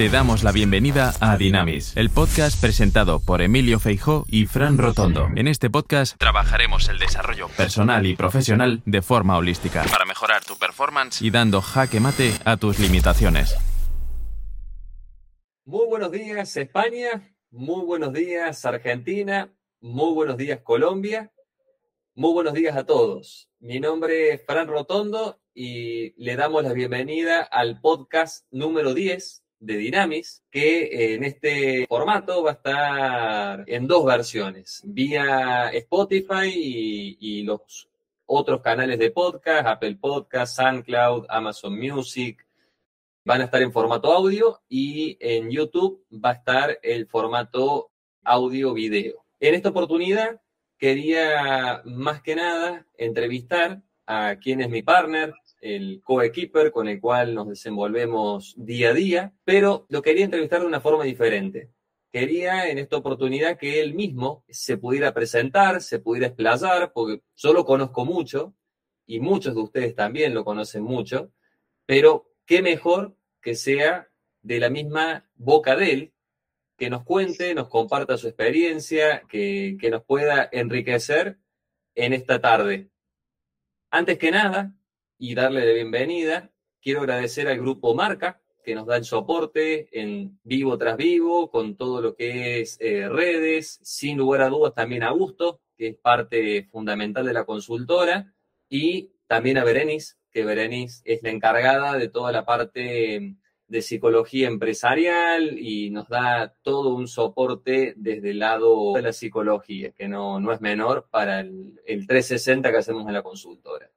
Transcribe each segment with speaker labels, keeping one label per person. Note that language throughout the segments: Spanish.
Speaker 1: Te damos la bienvenida a Dinamis, el podcast presentado por Emilio Feijó y Fran Rotondo. En este podcast trabajaremos el desarrollo personal y profesional de forma holística para mejorar tu performance y dando jaque mate a tus limitaciones.
Speaker 2: Muy buenos días España, muy buenos días Argentina, muy buenos días Colombia, muy buenos días a todos. Mi nombre es Fran Rotondo y le damos la bienvenida al podcast número 10 de Dynamis, que eh, en este formato va a estar en dos versiones, vía Spotify y, los otros canales de podcast, Apple Podcast, SoundCloud, Amazon Music, van a estar en formato audio y en YouTube va a estar el formato audio-video. En esta oportunidad quería más que nada entrevistar a quien es mi partner, el coequiper con el cual nos desenvolvemos día a día, pero lo quería entrevistar de una forma diferente. Quería en esta oportunidad que él mismo se pudiera presentar, se pudiera explayar, porque yo lo conozco mucho y muchos de ustedes también lo conocen mucho, pero qué mejor que sea de la misma boca de él, que nos cuente, nos comparta su experiencia, que, que nos pueda enriquecer en esta tarde. Antes que nada, y darle la bienvenida. Quiero agradecer al grupo Marca, que nos da el soporte en vivo tras vivo, con todo lo que es eh, redes, sin lugar a dudas también a Gusto, que es parte fundamental de la consultora, y también a Berenice, que Berenice es la encargada de toda la parte de psicología empresarial y nos da todo un soporte desde el lado de la psicología, que no, no es menor para el, el 360 que hacemos en la consultora.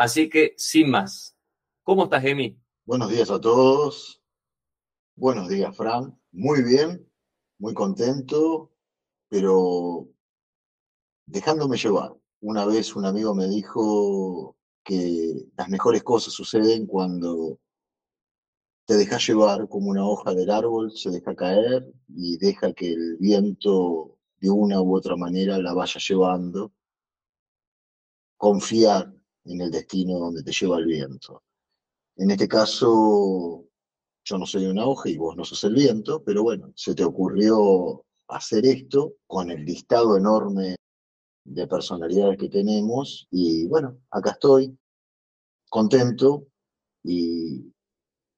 Speaker 2: Así que, sin más, ¿cómo estás, Emi?
Speaker 3: Buenos días a todos. Buenos días, Fran. Muy bien, muy contento, pero dejándome llevar. Una vez un amigo me dijo que las mejores cosas suceden cuando te dejas llevar como una hoja del árbol, se deja caer y deja que el viento de una u otra manera la vaya llevando. Confiar en el destino donde te lleva el viento. En este caso, yo no soy una hoja y vos no sos el viento, pero bueno, se te ocurrió hacer esto con el listado enorme de personalidades que tenemos y bueno, acá estoy, contento y,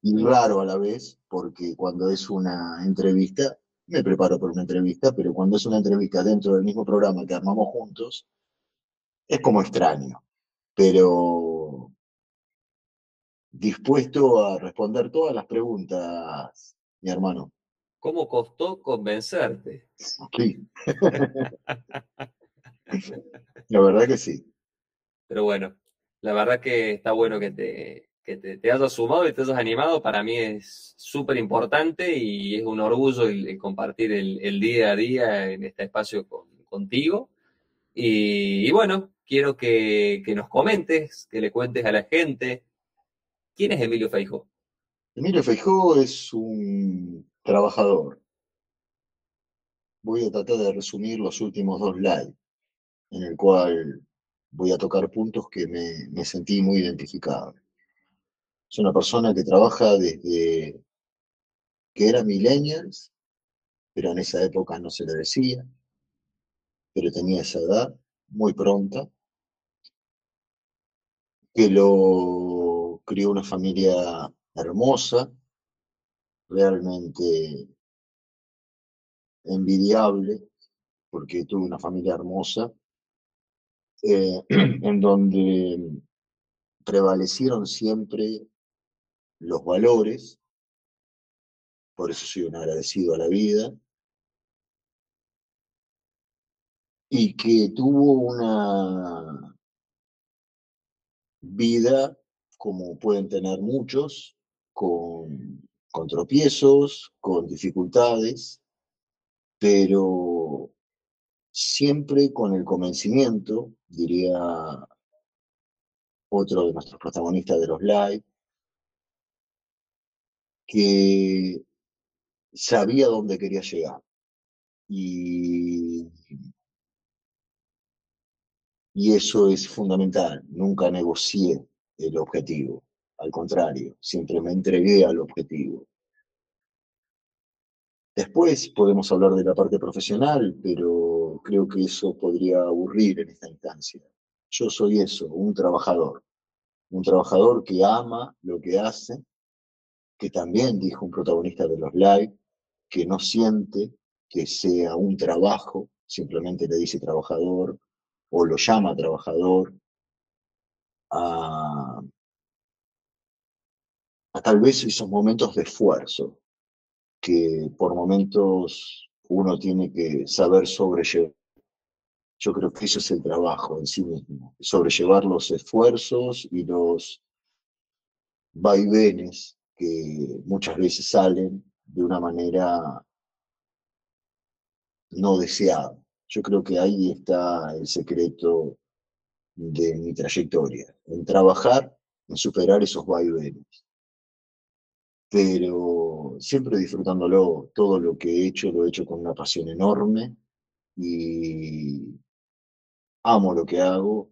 Speaker 3: y raro a la vez, porque cuando es una entrevista, me preparo por una entrevista, pero cuando es una entrevista dentro del mismo programa que armamos juntos, es como extraño pero dispuesto a responder todas las preguntas, mi hermano.
Speaker 2: ¿Cómo costó convencerte?
Speaker 3: Sí. la verdad que sí.
Speaker 2: Pero bueno, la verdad que está bueno que te, que te, hayas sumado y te hayas animado. Para mí es súper importante y es un orgullo el, compartir el, día a día en este espacio contigo. y bueno, quiero que, nos comentes, que le cuentes a la gente. ¿Quién es Emilio Feijó?
Speaker 3: Emilio Feijó es un trabajador. Voy a tratar de resumir los últimos dos live, en el cual voy a tocar puntos que me, me sentí muy identificado. Es una persona que trabaja desde que era millennials, pero en esa época no se le decía, pero tenía esa edad muy pronta, que lo crió una familia hermosa, realmente envidiable, porque tuvo una familia hermosa, eh, en donde prevalecieron siempre los valores, por eso soy un agradecido a la vida, y que tuvo una vida como pueden tener muchos, con, con tropiezos, con dificultades, pero siempre con el convencimiento, diría otro de nuestros protagonistas de los live, que sabía dónde quería llegar. Y y eso es fundamental. Nunca negocié el objetivo. Al contrario, siempre me entregué al objetivo. Después podemos hablar de la parte profesional, pero creo que eso podría aburrir en esta instancia. Yo soy eso, un trabajador, un trabajador que ama lo que hace, que también dijo un protagonista de los live, que no siente que sea un trabajo, simplemente le dice trabajador o lo llama trabajador, a, tal vez esos momentos de esfuerzo que por momentos uno tiene que saber sobrellevar. Yo creo que eso es el trabajo en sí mismo, sobrellevar los esfuerzos y los vaivenes que muchas veces salen de una manera no deseada. Yo creo que ahí está el secreto de mi trayectoria, en trabajar, en superar esos vaivenes. Pero siempre disfrutándolo, todo lo que he hecho lo he hecho con una pasión enorme y amo lo que hago,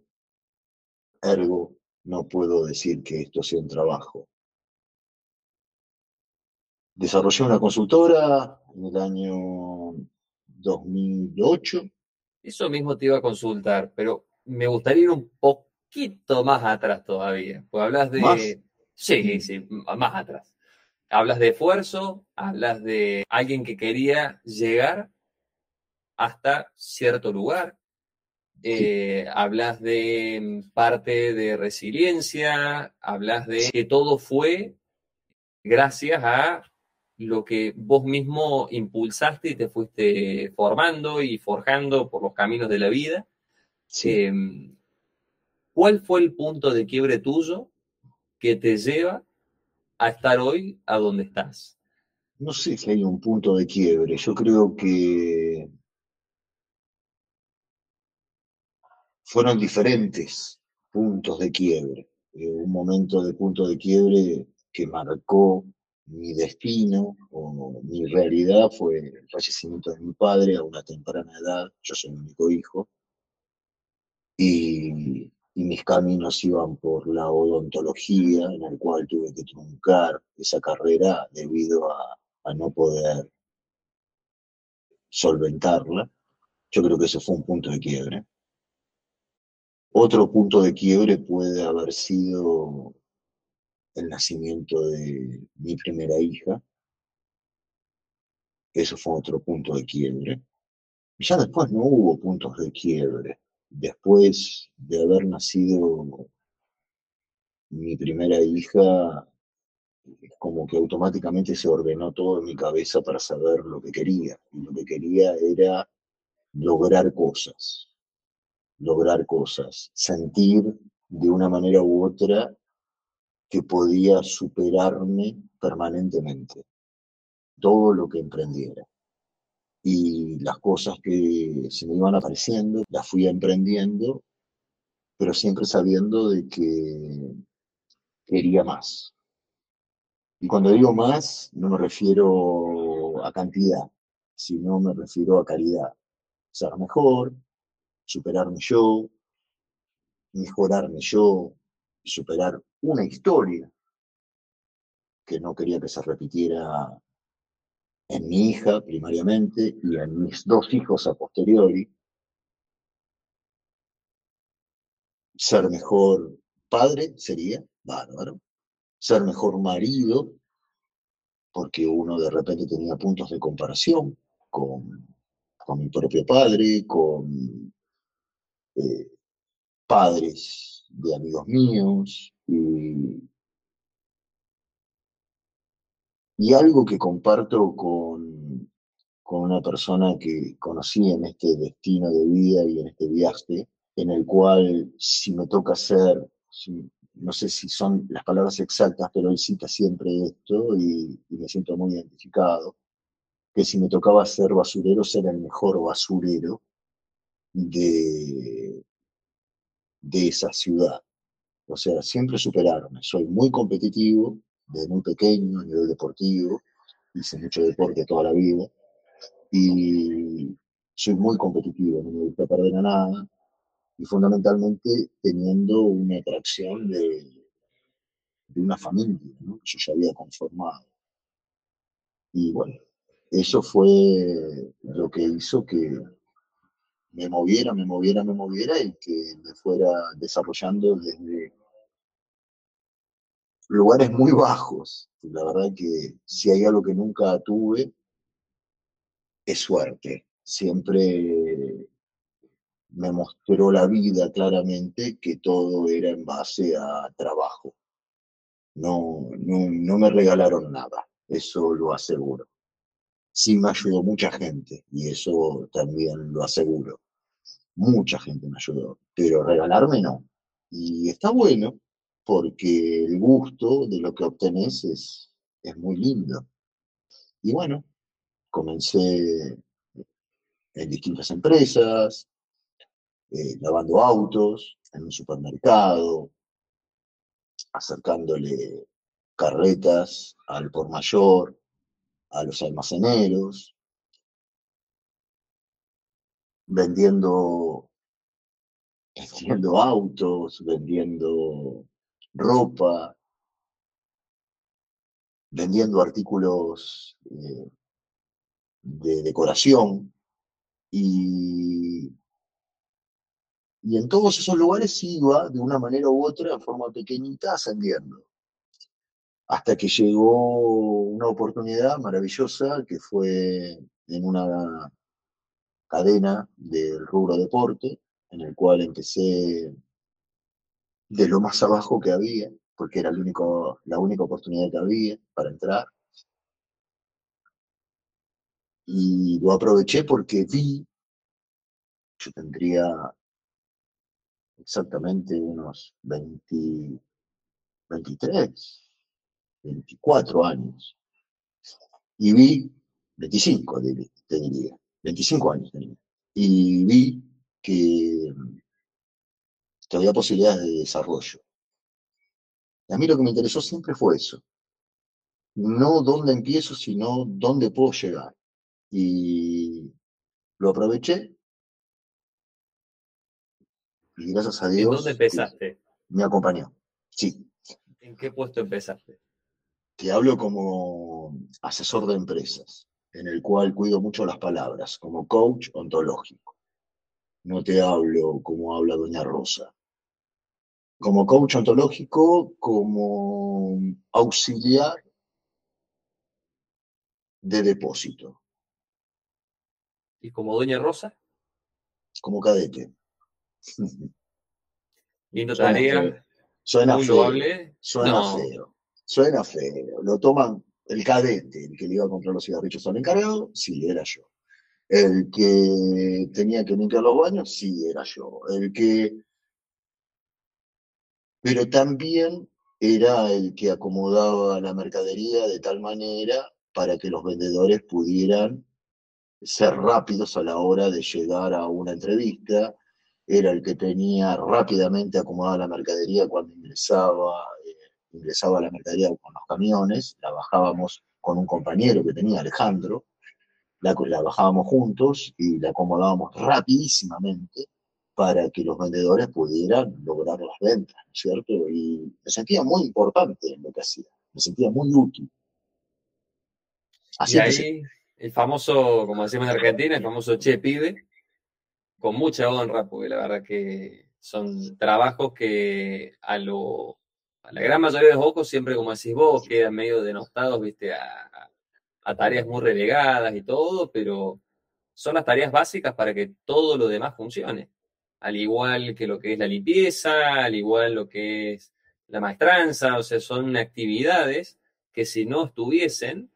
Speaker 3: ergo no puedo decir que esto sea un trabajo. Desarrollé una consultora en el año 2008.
Speaker 2: Eso mismo te iba a consultar, pero me gustaría ir un poquito más atrás todavía. Pues hablas de.
Speaker 3: ¿Más?
Speaker 2: Sí, sí, más atrás. Hablas de esfuerzo, hablas de alguien que quería llegar hasta cierto lugar. Eh, hablas de parte de resiliencia, hablas de que todo fue gracias a lo que vos mismo impulsaste y te fuiste formando y forjando por los caminos de la vida.
Speaker 3: Sí.
Speaker 2: Eh, ¿Cuál fue el punto de quiebre tuyo que te lleva a estar hoy a donde estás?
Speaker 3: No sé si hay un punto de quiebre. Yo creo que fueron diferentes puntos de quiebre. Eh, un momento de punto de quiebre que marcó mi destino o mi realidad fue el fallecimiento de mi padre a una temprana edad. Yo soy el único hijo. Y, mis caminos iban por la odontología, en el cual tuve que truncar esa carrera debido a, a no poder solventarla. Yo creo que ese fue un punto de quiebre. Otro punto de quiebre puede haber sido el nacimiento de mi primera hija. Eso fue otro punto de quiebre. Ya después no hubo puntos de quiebre. Después de haber nacido mi primera hija, como que automáticamente se ordenó todo en mi cabeza para saber lo que quería. Y lo que quería era lograr cosas, lograr cosas, sentir de una manera u otra que podía superarme permanentemente, todo lo que emprendiera. Y las cosas que se me iban apareciendo, las fui emprendiendo, pero siempre sabiendo de que quería más. Y cuando digo más, no me refiero a cantidad, sino me refiero a calidad. Ser mejor, superarme yo, mejorarme yo, superar una historia que no quería que se repitiera en mi hija primariamente y en mis dos hijos a posteriori. Ser mejor padre sería bárbaro. Ser mejor marido, porque uno de repente tenía puntos de comparación con, con mi propio padre, con eh, padres de amigos míos y, y algo que comparto con, con una persona que conocí en este destino de vida y en este viaje, en el cual si me toca ser, si, no sé si son las palabras exactas, pero él cita siempre esto y, y me siento muy identificado, que si me tocaba ser basurero, ser el mejor basurero de, de esa ciudad. O sea, siempre superarme. Soy muy competitivo desde muy pequeño a nivel deportivo. Hice mucho deporte toda la vida. Y soy muy competitivo, no me gusta perder a nada. Y fundamentalmente teniendo una atracción de, de una familia ¿no? que yo ya había conformado. Y bueno, eso fue lo que hizo que me moviera, me moviera, me moviera y que me fuera desarrollando desde lugares muy bajos. La verdad que si hay algo que nunca tuve, es suerte. Siempre me mostró la vida claramente que todo era en base a trabajo. No, no, no me regalaron nada, eso lo aseguro. Sí me ayudó mucha gente y eso también lo aseguro. Mucha gente me ayudó, pero regalarme no. Y está bueno porque el gusto de lo que obtenés es, es muy lindo. Y bueno, comencé en distintas empresas, eh, lavando autos, en un supermercado, acercándole carretas al por mayor, a los almaceneros, vendiendo, vendiendo autos, vendiendo ropa, vendiendo artículos eh, de decoración. Y, y en todos esos lugares iba de una manera u otra, en forma pequeñita, ascendiendo. Hasta que llegó una oportunidad maravillosa que fue en una cadena del rubro deporte, en el cual empecé de lo más abajo que había, porque era el único, la única oportunidad que había para entrar. Y lo aproveché porque vi, yo tendría exactamente unos 20, 23, 24 años. Y vi, 25 te diría, 25 años tenía. Y vi que que había posibilidades de desarrollo. Y a mí lo que me interesó siempre fue eso. No dónde empiezo, sino dónde puedo llegar. Y lo aproveché. Y gracias a Dios.
Speaker 2: ¿En dónde empezaste?
Speaker 3: Me acompañó. Sí.
Speaker 2: ¿En qué puesto empezaste?
Speaker 3: Te hablo como asesor de empresas, en el cual cuido mucho las palabras, como coach ontológico. No te hablo como habla Doña Rosa como coach ontológico, como auxiliar de depósito.
Speaker 2: ¿Y como Doña Rosa?
Speaker 3: Como cadete.
Speaker 2: Linda tarea.
Speaker 3: Suena feo. Suena feo. Suena feo. Lo toman el cadete, el que le iba a comprar los cigarrillos al encargado, sí, era yo. El que tenía que limpiar los baños, sí, era yo. El que pero también era el que acomodaba la mercadería de tal manera para que los vendedores pudieran ser rápidos a la hora de llegar a una entrevista, era el que tenía rápidamente acomodada la mercadería cuando ingresaba, ingresaba la mercadería con los camiones, la bajábamos con un compañero que tenía, Alejandro, la, la bajábamos juntos y la acomodábamos rapidísimamente para que los vendedores pudieran lograr las ventas, ¿no es cierto? Y me sentía muy importante en lo que hacía, me sentía muy útil.
Speaker 2: Así y ahí, el famoso, como decimos en Argentina, el famoso che pibe, con mucha honra, porque la verdad que son trabajos que a lo a la gran mayoría de los ojos, siempre como decís vos, quedan medio denostados, viste, a, a tareas muy relegadas y todo, pero son las tareas básicas para que todo lo demás funcione. Al igual que lo que es la limpieza, al igual lo que es la maestranza, o sea, son actividades que si no estuviesen,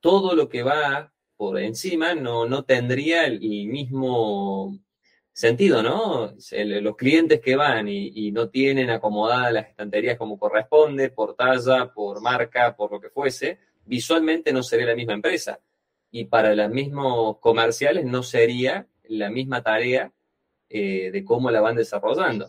Speaker 2: todo lo que va por encima no, no tendría el, mismo sentido, ¿no? los clientes que van y, y, no tienen acomodadas las estanterías como corresponde, por talla, por marca, por lo que fuese, visualmente no sería la misma empresa. Y para los mismos comerciales no sería la misma tarea eh, de cómo la van desarrollando.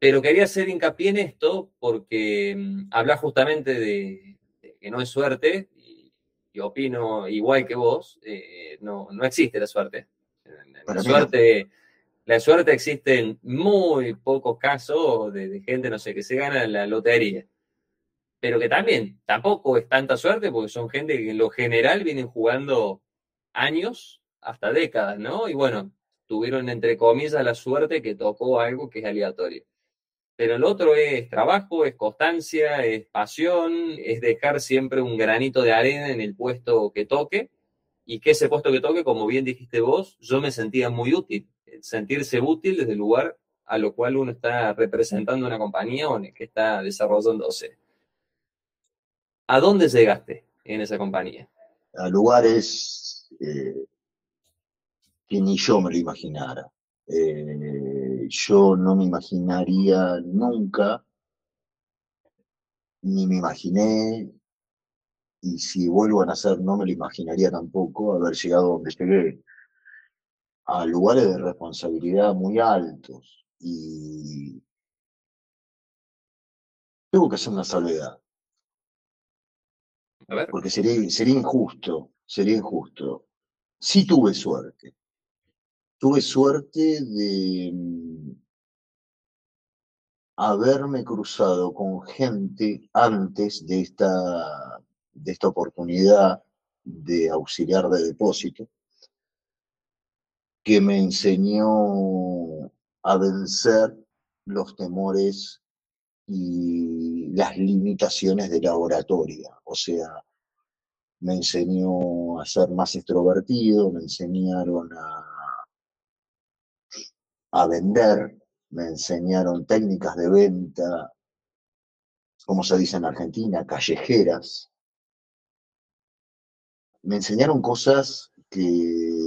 Speaker 2: Pero quería hacer hincapié en esto porque mm, habla justamente de, que no es suerte, y, opino igual que vos, eh, no, no existe la suerte. La suerte, la suerte existe en muy pocos casos de, de gente, no sé, que se gana la lotería pero que también tampoco es tanta suerte porque son gente que en lo general vienen jugando años hasta décadas, ¿no? Y bueno, tuvieron entre comillas la suerte que tocó algo que es aleatorio. Pero el otro es trabajo, es constancia, es pasión, es dejar siempre un granito de arena en el puesto que toque y que ese puesto que toque, como bien dijiste vos, yo me sentía muy útil. Sentirse útil desde el lugar a lo cual uno está representando una compañía o que está desarrollándose. ¿A dónde llegaste en esa compañía?
Speaker 3: A lugares eh, que ni yo me lo imaginara. Eh, yo no me imaginaría nunca, ni me imaginé, y si vuelvo a nacer no me lo imaginaría tampoco, haber llegado donde llegué, a lugares de responsabilidad muy altos. Y tengo que hacer una salvedad. Porque sería, sería injusto, sería injusto. Sí tuve suerte tuve suerte de mm, haberme cruzado con gente antes de esta, de esta oportunidad de auxiliar de depósito, que me enseñó a vencer los temores y las limitaciones de la oratoria. O sea, me enseñó a ser más extrovertido, me enseñaron a a vender, me enseñaron técnicas de venta, como se dice en Argentina, callejeras. Me enseñaron cosas que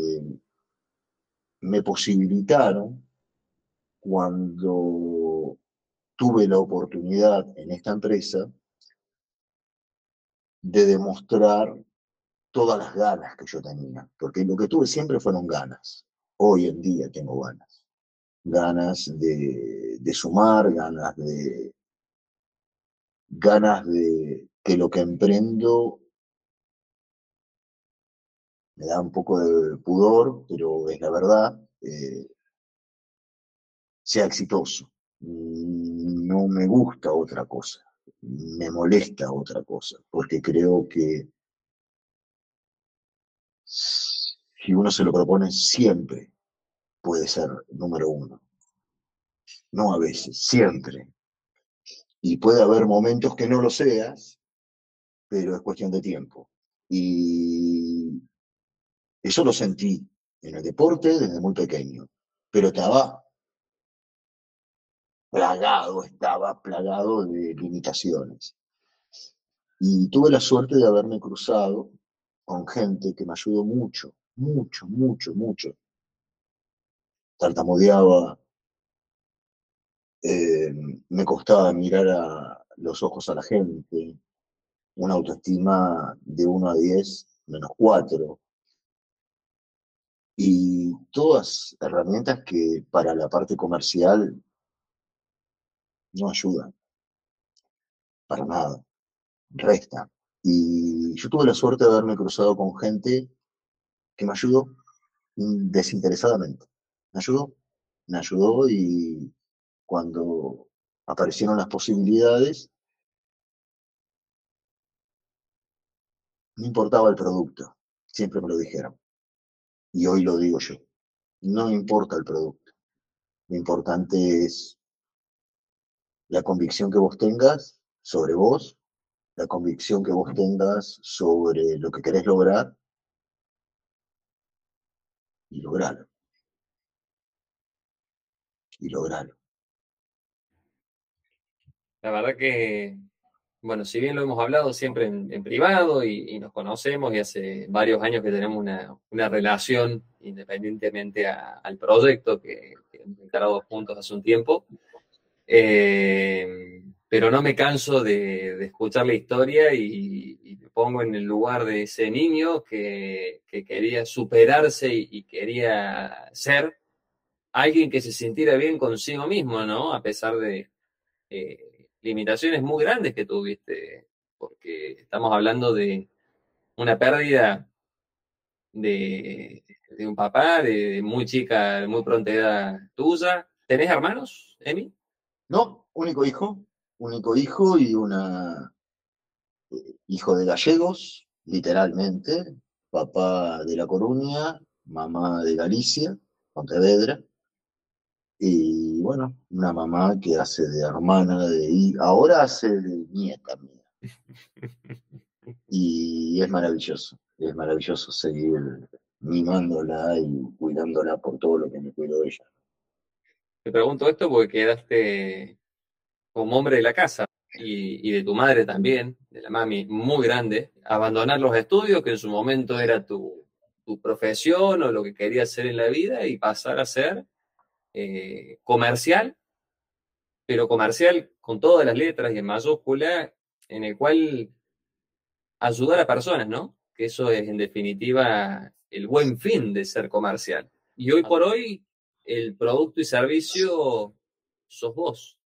Speaker 3: me posibilitaron cuando tuve la oportunidad en esta empresa de demostrar todas las ganas que yo tenía, porque lo que tuve siempre fueron ganas. Hoy en día tengo ganas ganas de, sumar, ganas de, ganas de que lo que emprendo me da un poco de pudor, pero es la verdad, eh, sea exitoso. No me gusta otra cosa, me molesta otra cosa, porque creo que si uno se lo propone siempre puede ser número uno. No a veces, siempre. Y puede haber momentos que no lo seas, pero es cuestión de tiempo. Y eso lo sentí en el deporte desde muy pequeño, pero estaba plagado, estaba plagado de limitaciones. Y tuve la suerte de haberme cruzado con gente que me ayudó mucho, mucho, mucho, mucho. Tartamudeaba, eh, me costaba mirar a los ojos a la gente, una autoestima de 1 a 10, menos 4, y todas herramientas que para la parte comercial no ayudan, para nada, restan. Y yo tuve la suerte de haberme cruzado con gente que me ayudó desinteresadamente me ayudó, me ayudó y cuando aparecieron las posibilidades, no importaba el producto, siempre me lo dijeron. Y hoy lo digo yo, no importa el producto, lo importante es la convicción que vos tengas sobre vos, la convicción que vos tengas sobre lo que querés lograr y lograrlo y lograrlo.
Speaker 2: La verdad que, bueno, si bien lo hemos hablado siempre en, privado y, nos conocemos y hace varios años que tenemos una, relación independientemente al proyecto que, hemos encarado juntos hace un tiempo, eh, pero no me canso de, escuchar la historia y, me pongo en el lugar de ese niño que, quería superarse y quería ser alguien que se sintiera bien consigo mismo, ¿no? A pesar de eh, limitaciones muy grandes que tuviste, porque estamos hablando de una pérdida de, un papá, de, muy chica, de muy pronta edad tuya. ¿Tenés hermanos, Emi?
Speaker 3: No, único hijo, único hijo y una, hijo de gallegos, literalmente, papá de La Coruña, mamá de Galicia, Pontevedra, y bueno, una mamá que hace de hermana, de ahora hace de nieta mía. Y es maravilloso, es maravilloso seguir mimándola y cuidándola por todo lo que me cuido de ella.
Speaker 2: Te pregunto esto porque quedaste como hombre de la casa y, de tu madre también, de la mami, muy grande, abandonar los estudios, que en su momento era tu, profesión o lo que querías hacer en la vida, y pasar a ser eh, comercial, pero comercial con todas las letras y en mayúscula, en el cual ayudar a personas, ¿no? Que eso es en definitiva el buen fin de ser comercial. Y hoy por hoy el producto y servicio sos vos,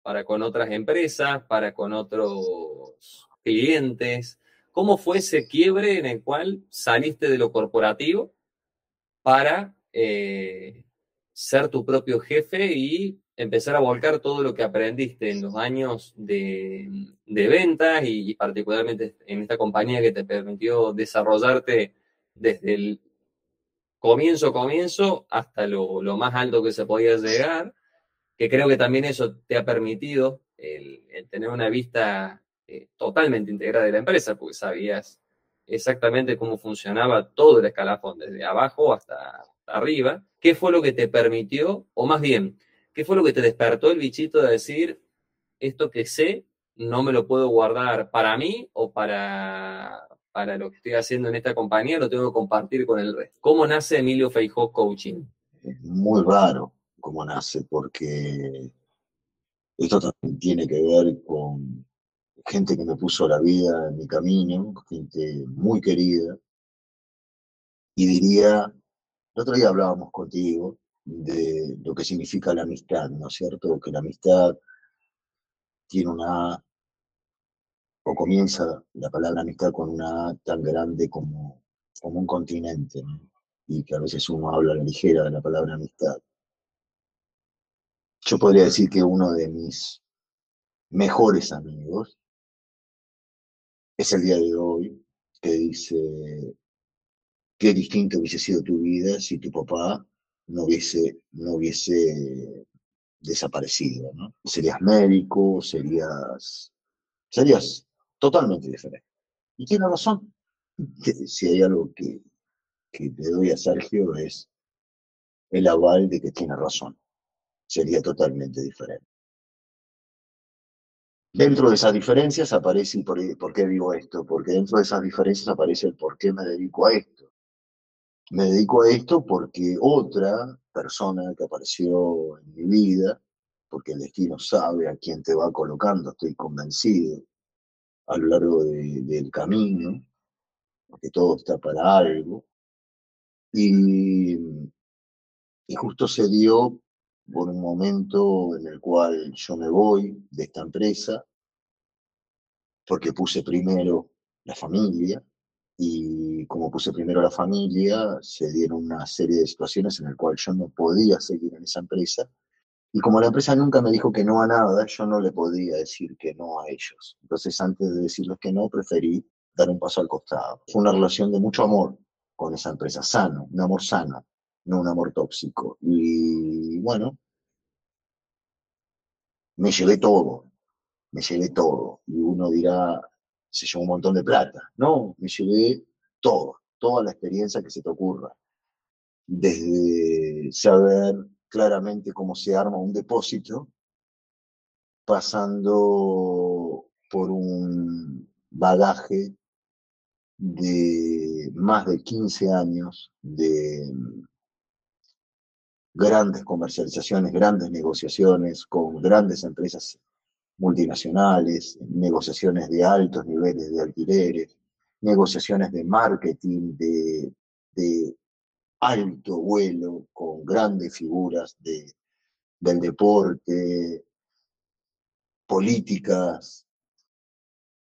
Speaker 2: para con otras empresas, para con otros clientes. ¿Cómo fue ese quiebre en el cual saliste de lo corporativo para eh, ser tu propio jefe y empezar a volcar todo lo que aprendiste en los años de, ventas y, particularmente en esta compañía que te permitió desarrollarte desde el comienzo, comienzo hasta lo, más alto que se podía llegar, que creo que también eso te ha permitido el, tener una vista eh, totalmente integrada de la empresa, porque sabías exactamente cómo funcionaba todo el escalafón, desde abajo hasta arriba. ¿Qué fue lo que te permitió, o más bien, ¿Qué fue lo que te despertó el bichito de decir, esto que sé, no me lo puedo guardar para mí o para, para lo que estoy haciendo en esta compañía, lo tengo que compartir con el resto? ¿Cómo nace Emilio Feijó Coaching?
Speaker 3: Es muy raro cómo nace, porque esto también tiene que ver con gente que me puso la vida en mi camino, gente muy querida. Y diría, el otro día hablábamos contigo, de lo que significa la amistad, ¿no es cierto? Que la amistad tiene una o comienza la palabra amistad con una A tan grande como, como un continente, y que a veces uno habla a la ligera de la palabra amistad. Yo podría decir que uno de mis mejores amigos es el día de hoy, que dice, qué distinto hubiese sido tu vida si tu papá no hubiese, no hubiese desaparecido, ¿no? Serías médico, serías, serías totalmente diferente. Y tiene razón. Si hay algo que, que le doy a Sergio es el aval de que tiene razón. Sería totalmente diferente. Dentro de esas diferencias aparece, ¿por, ¿por qué digo esto? Porque dentro de esas diferencias aparece el por qué me dedico a esto. Me dedico a esto porque otra persona que apareció en mi vida, porque el destino sabe a quién te va colocando, estoy convencido, a lo largo del camino, porque todo está para algo. Y, y justo se dio por un momento en el cual yo me voy de esta empresa, porque puse primero la familia, y como puse primero la familia, se dieron una serie de situaciones en las cuales yo no podía seguir en esa empresa. Y como la empresa nunca me dijo que no a nada, yo no le podía decir que no a ellos. Entonces, antes de decirles que no, preferí dar un paso al costado. Fue una relación de mucho amor con esa empresa, sano, un amor sano, no un amor tóxico. Y bueno, me llevé todo, me llevé todo. Y uno dirá, se llevó un montón de plata. No, me llevé todo, toda la experiencia que se te ocurra. Desde saber claramente cómo se arma un depósito, pasando por un bagaje de más de 15 años de grandes comercializaciones, grandes negociaciones con grandes empresas multinacionales, negociaciones de altos niveles de alquileres, negociaciones de marketing de, alto vuelo con grandes figuras de, del deporte, políticas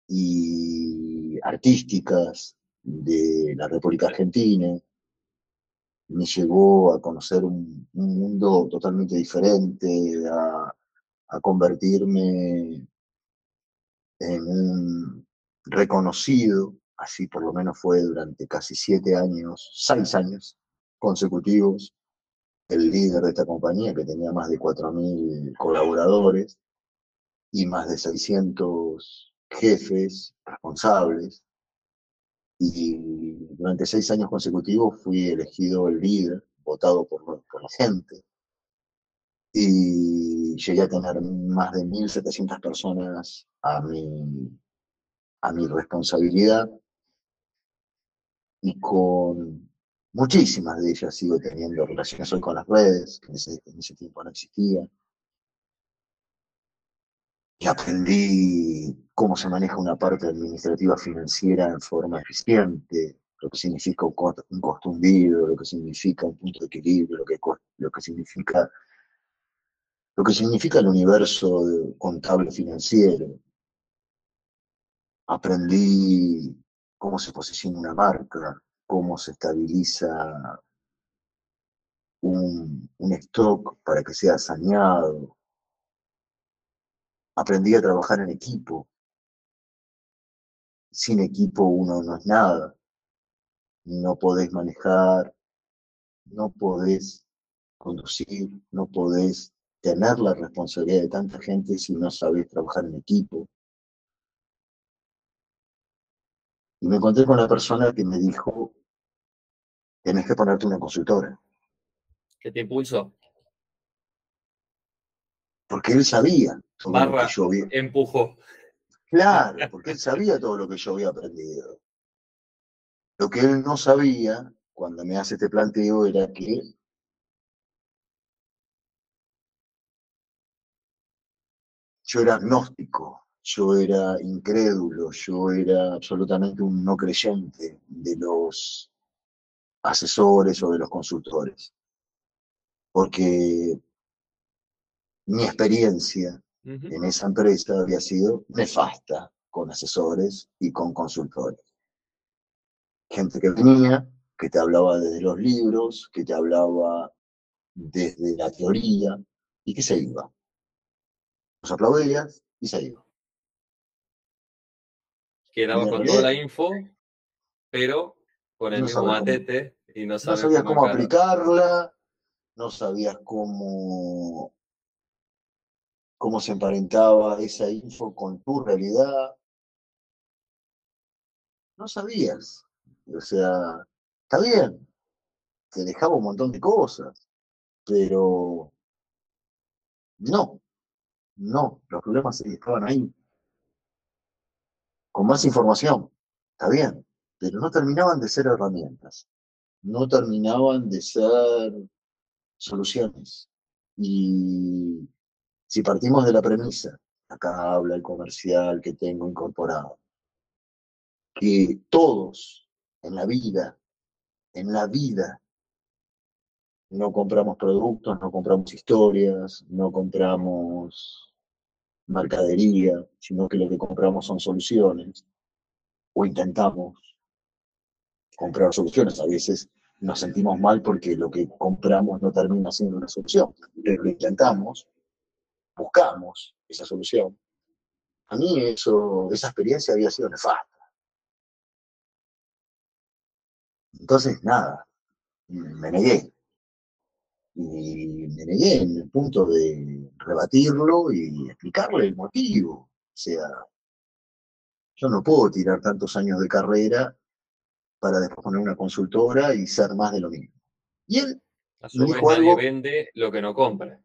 Speaker 3: y artísticas de la República Argentina. Me llevó a conocer un mundo totalmente diferente, a convertirme en un reconocido, así por lo menos fue durante casi siete años, seis años consecutivos, el líder de esta compañía que tenía más de 4.000 colaboradores y más de 600 jefes responsables. Y durante seis años consecutivos fui elegido el líder, votado por, por la gente. Y llegué a tener más de 1.700 personas a mi, a mi responsabilidad. Y con muchísimas de ellas sigo teniendo relaciones hoy con las redes, que en ese, tiempo no existían. Y aprendí cómo se maneja una parte administrativa financiera en forma eficiente, lo que significa un costo, un costo lo que significa un punto de equilibrio, lo que, lo que significa lo que significa el universo contable financiero. Aprendí cómo se posiciona una marca, cómo se estabiliza un, un stock para que sea saneado. Aprendí a trabajar en equipo. Sin equipo uno no es nada. No podés manejar, no podés conducir, no podés tener la responsabilidad de tanta gente si no sabes trabajar en equipo. Y me encontré con la persona que me dijo, tenés que ponerte una consultora.
Speaker 2: ¿Qué te impulsó?
Speaker 3: Porque él sabía
Speaker 2: todo lo que yo había. Empujó.
Speaker 3: Claro, porque él sabía todo lo que yo había aprendido. Lo que él no sabía cuando me hace este planteo era que yo era agnóstico, yo era incrédulo, yo era absolutamente un no creyente de los asesores o de los consultores. Porque mi experiencia en esa empresa había sido nefasta con asesores y con consultores. Gente que venía, que te hablaba desde los libros, que te hablaba desde la teoría y que se iba los aplaudías y se iba.
Speaker 2: Quedaba con toda la info, pero con el mismo matete y no,
Speaker 3: sabías cómo, aplicarla, no sabías cómo, cómo se emparentaba esa info con tu realidad. No sabías. O sea, está bien, te dejaba un montón de cosas, pero no, no, los problemas estaban ahí. Con más información, está bien, pero no terminaban de ser herramientas, no terminaban de ser soluciones. Y si partimos de la premisa, acá habla el comercial que tengo incorporado, que todos en la vida, en la vida, no compramos productos, no compramos historias, no compramos mercadería, sino que lo que compramos son soluciones, o intentamos comprar soluciones. A veces nos sentimos mal porque lo que compramos no termina siendo una solución, pero lo intentamos, buscamos esa solución. A mí esa experiencia había sido nefasta. Entonces, nada, me negué y me negué en el punto de rebatirlo y explicarle el motivo. O sea, yo no puedo tirar tantos años de carrera para después poner una consultora y ser más de lo mismo. Y él
Speaker 2: a su vez nadie vende lo que no compra.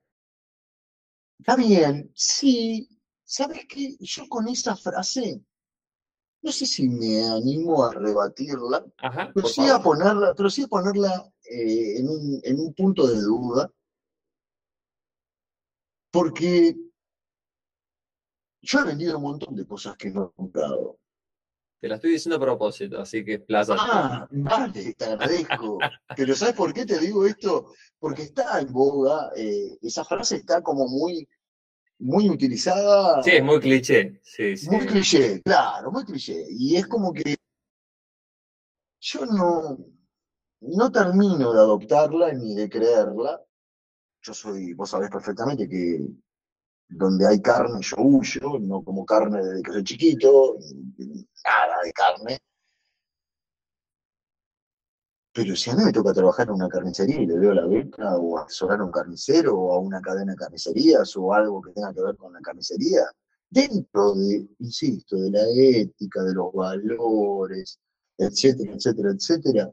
Speaker 3: Está bien, sí. ¿Sabes qué? Yo con esa frase, no sé si me animo a rebatirla, pero, sí a ponerla, pero sí a ponerla eh, en, un, en un punto de duda, porque yo he vendido un montón de cosas que no he comprado.
Speaker 2: Te la estoy diciendo a propósito, así que plaza.
Speaker 3: Ah, vale, te agradezco. Pero ¿sabes por qué te digo esto? Porque está en boga, eh, esa frase está como muy, muy utilizada.
Speaker 2: Sí, es muy cliché. Sí,
Speaker 3: Muy cliché, claro, muy cliché. Y es como que yo no, no termino de adoptarla ni de creerla. Yo soy, vos sabés perfectamente que donde hay carne yo huyo, no como carne desde que soy chiquito, nada de carne. Pero si a mí me toca trabajar en una carnicería y le veo la beca, o asesorar a un carnicero, o a una cadena de carnicerías, o algo que tenga que ver con la carnicería, dentro de, insisto, de la ética, de los valores, etcétera, etcétera, etcétera,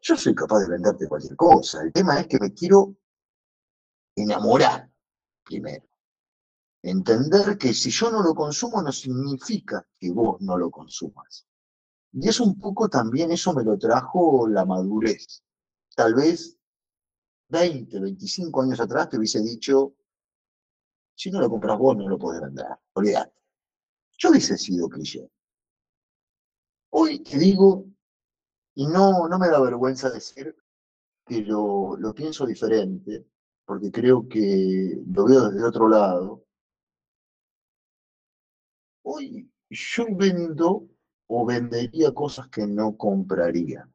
Speaker 3: yo soy capaz de venderte cualquier cosa. El tema es que me quiero enamorar primero. Entender que si yo no lo consumo no significa que vos no lo consumas. Y es un poco también eso me lo trajo la madurez. Tal vez 20, 25 años atrás te hubiese dicho, si no lo compras vos no lo podés vender, olvídate. Yo hubiese sido cliché. Hoy te digo, y no, no me da vergüenza decir que lo, lo pienso diferente, porque creo que lo veo desde otro lado. Hoy yo vendo o vendería cosas que no compraría.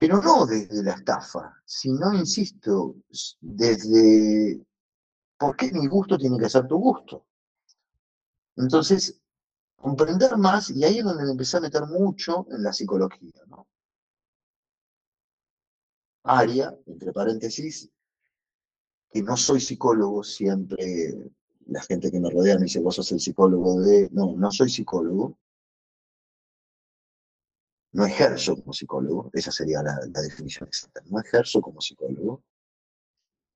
Speaker 3: Pero no desde la estafa, sino, insisto, desde por qué mi gusto tiene que ser tu gusto. Entonces, comprender más, y ahí es donde me empecé a meter mucho en la psicología, ¿no? Área, entre paréntesis, que no soy psicólogo, siempre la gente que me rodea me dice, vos sos el psicólogo de... No, no soy psicólogo. No ejerzo como psicólogo, esa sería la, definición exacta. No ejerzo como psicólogo,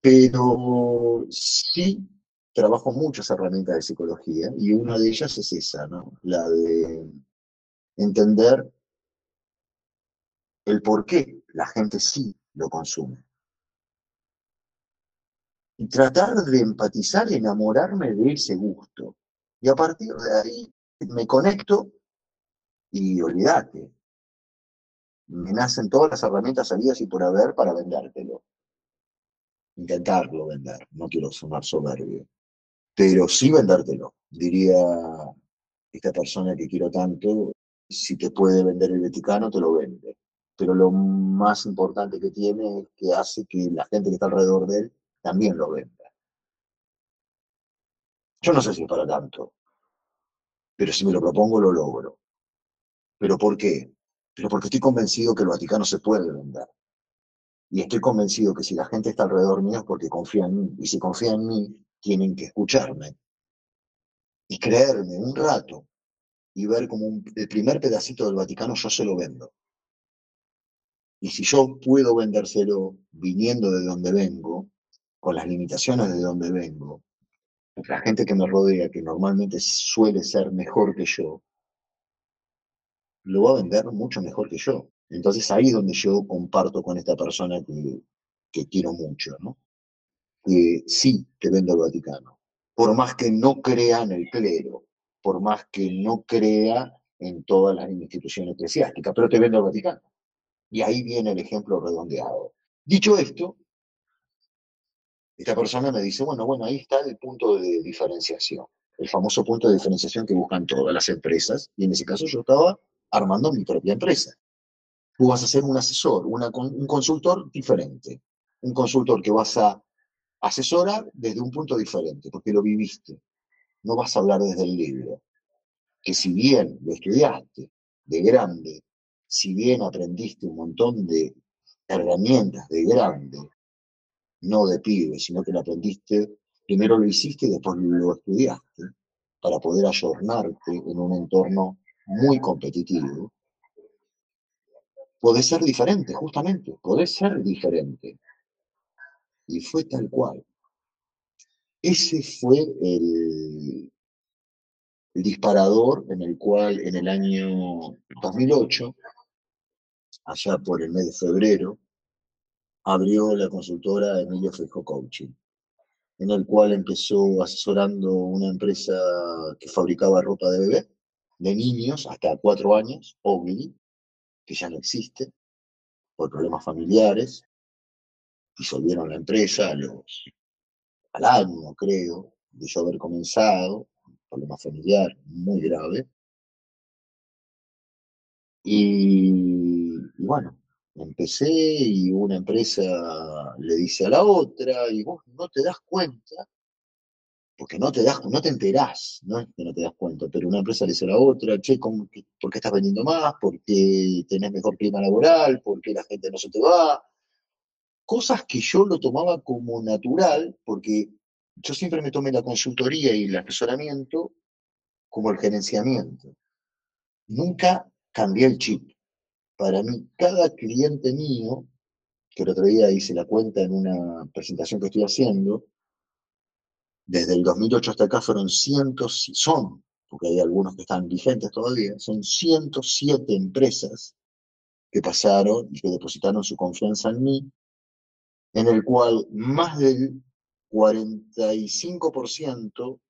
Speaker 3: pero sí trabajo muchas herramientas de psicología y una de ellas es esa, ¿no? La de entender el por qué la gente sí lo consume y tratar de empatizar enamorarme de ese gusto. Y a partir de ahí me conecto y olvídate. Me nacen todas las herramientas salidas y por haber para vendértelo. Intentarlo vender, no quiero sonar soberbio, pero sí vendértelo. Diría esta persona que quiero tanto, si te puede vender el Vaticano, te lo vende. Pero lo más importante que tiene es que hace que la gente que está alrededor de él también lo venda. Yo no sé si es para tanto, pero si me lo propongo lo logro. ¿Pero por qué? Pero porque estoy convencido que el Vaticano se puede vender. Y estoy convencido que si la gente está alrededor mío es porque confía en mí. Y si confía en mí, tienen que escucharme. Y creerme un rato y ver como el primer pedacito del Vaticano yo se lo vendo. Y si yo puedo vendérselo viniendo de donde vengo, con las limitaciones de donde vengo, la gente que me rodea, que normalmente suele ser mejor que yo, lo va a vender mucho mejor que yo. Entonces ahí es donde yo comparto con esta persona que, que quiero mucho, ¿no? Que sí te vendo el Vaticano. Por más que no crea en el clero, por más que no crea en todas las instituciones eclesiásticas, pero te vendo el Vaticano. Y ahí viene el ejemplo redondeado. Dicho esto, esta persona me dice, bueno, bueno, ahí está el punto de diferenciación, el famoso punto de diferenciación que buscan todas las empresas, y en ese caso yo estaba armando mi propia empresa. Tú vas a ser un asesor, un consultor diferente, un consultor que vas a asesorar desde un punto diferente, porque lo viviste. No vas a hablar desde el libro. Que si bien lo estudiaste de grande, si bien aprendiste un montón de herramientas de grande, no de pibe, sino que lo aprendiste, primero lo hiciste y después lo estudiaste, para poder ayornarte en un entorno muy competitivo, podés ser diferente, justamente, podés ser diferente. Y fue tal cual. Ese fue el, disparador en el cual en el año 2008, allá por el mes de febrero, abrió la consultora Emilio Fejo Coaching, en el cual empezó asesorando una empresa que fabricaba ropa de bebé, de niños hasta cuatro años, Ogly, que ya no existe, por problemas familiares, disolvieron la empresa al año, creo, de yo haber comenzado, un problema familiar muy grave. Y, bueno, Empecé y una empresa le dice a la otra y vos no te das cuenta, porque no te das, no te enterás, no es que no te das cuenta, pero una empresa le dice a la otra, che, ¿cómo, ¿por qué estás vendiendo más? ¿Por qué tenés mejor clima laboral? ¿Por qué la gente no se te va? Cosas que yo lo tomaba como natural, porque yo siempre me tomé la consultoría y el asesoramiento como el gerenciamiento. Nunca cambié el chip. Para mí, cada cliente mío, que el otro día hice la cuenta en una presentación que estoy haciendo, desde el 2008 hasta acá fueron cientos, son, porque hay algunos que están vigentes todavía, son 107 empresas que pasaron y que depositaron su confianza en mí, en el cual más del 45%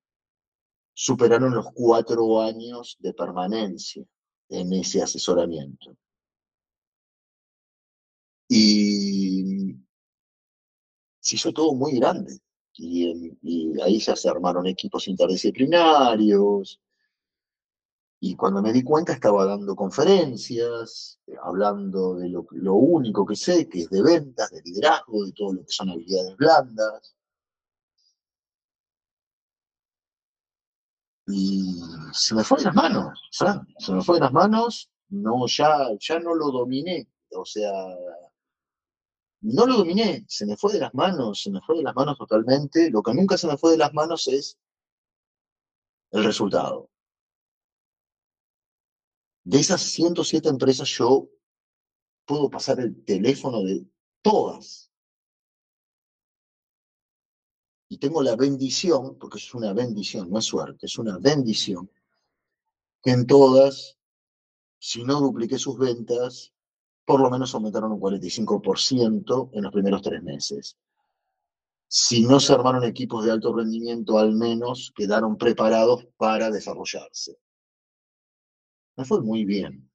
Speaker 3: superaron los cuatro años de permanencia en ese asesoramiento. Y se hizo todo muy grande. Y, ahí ya se armaron equipos interdisciplinarios. Y cuando me di cuenta estaba dando conferencias, hablando de lo, único que sé, que es de ventas, de liderazgo, de todo lo que son habilidades blandas. y se me fue de las manos, se me fue de las manos, no, ya, ya no lo dominé, o sea, no lo dominé, se me fue de las manos, se me fue de las manos totalmente, lo que nunca se me fue de las manos es el resultado. De esas 107 empresas yo puedo pasar el teléfono de todas y tengo la bendición, porque es una bendición, no es suerte, es una bendición, que en todas, si no dupliqué sus ventas, por lo menos aumentaron un 45% en los primeros tres meses. Si no se armaron equipos de alto rendimiento, al menos quedaron preparados para desarrollarse. Me fue muy bien.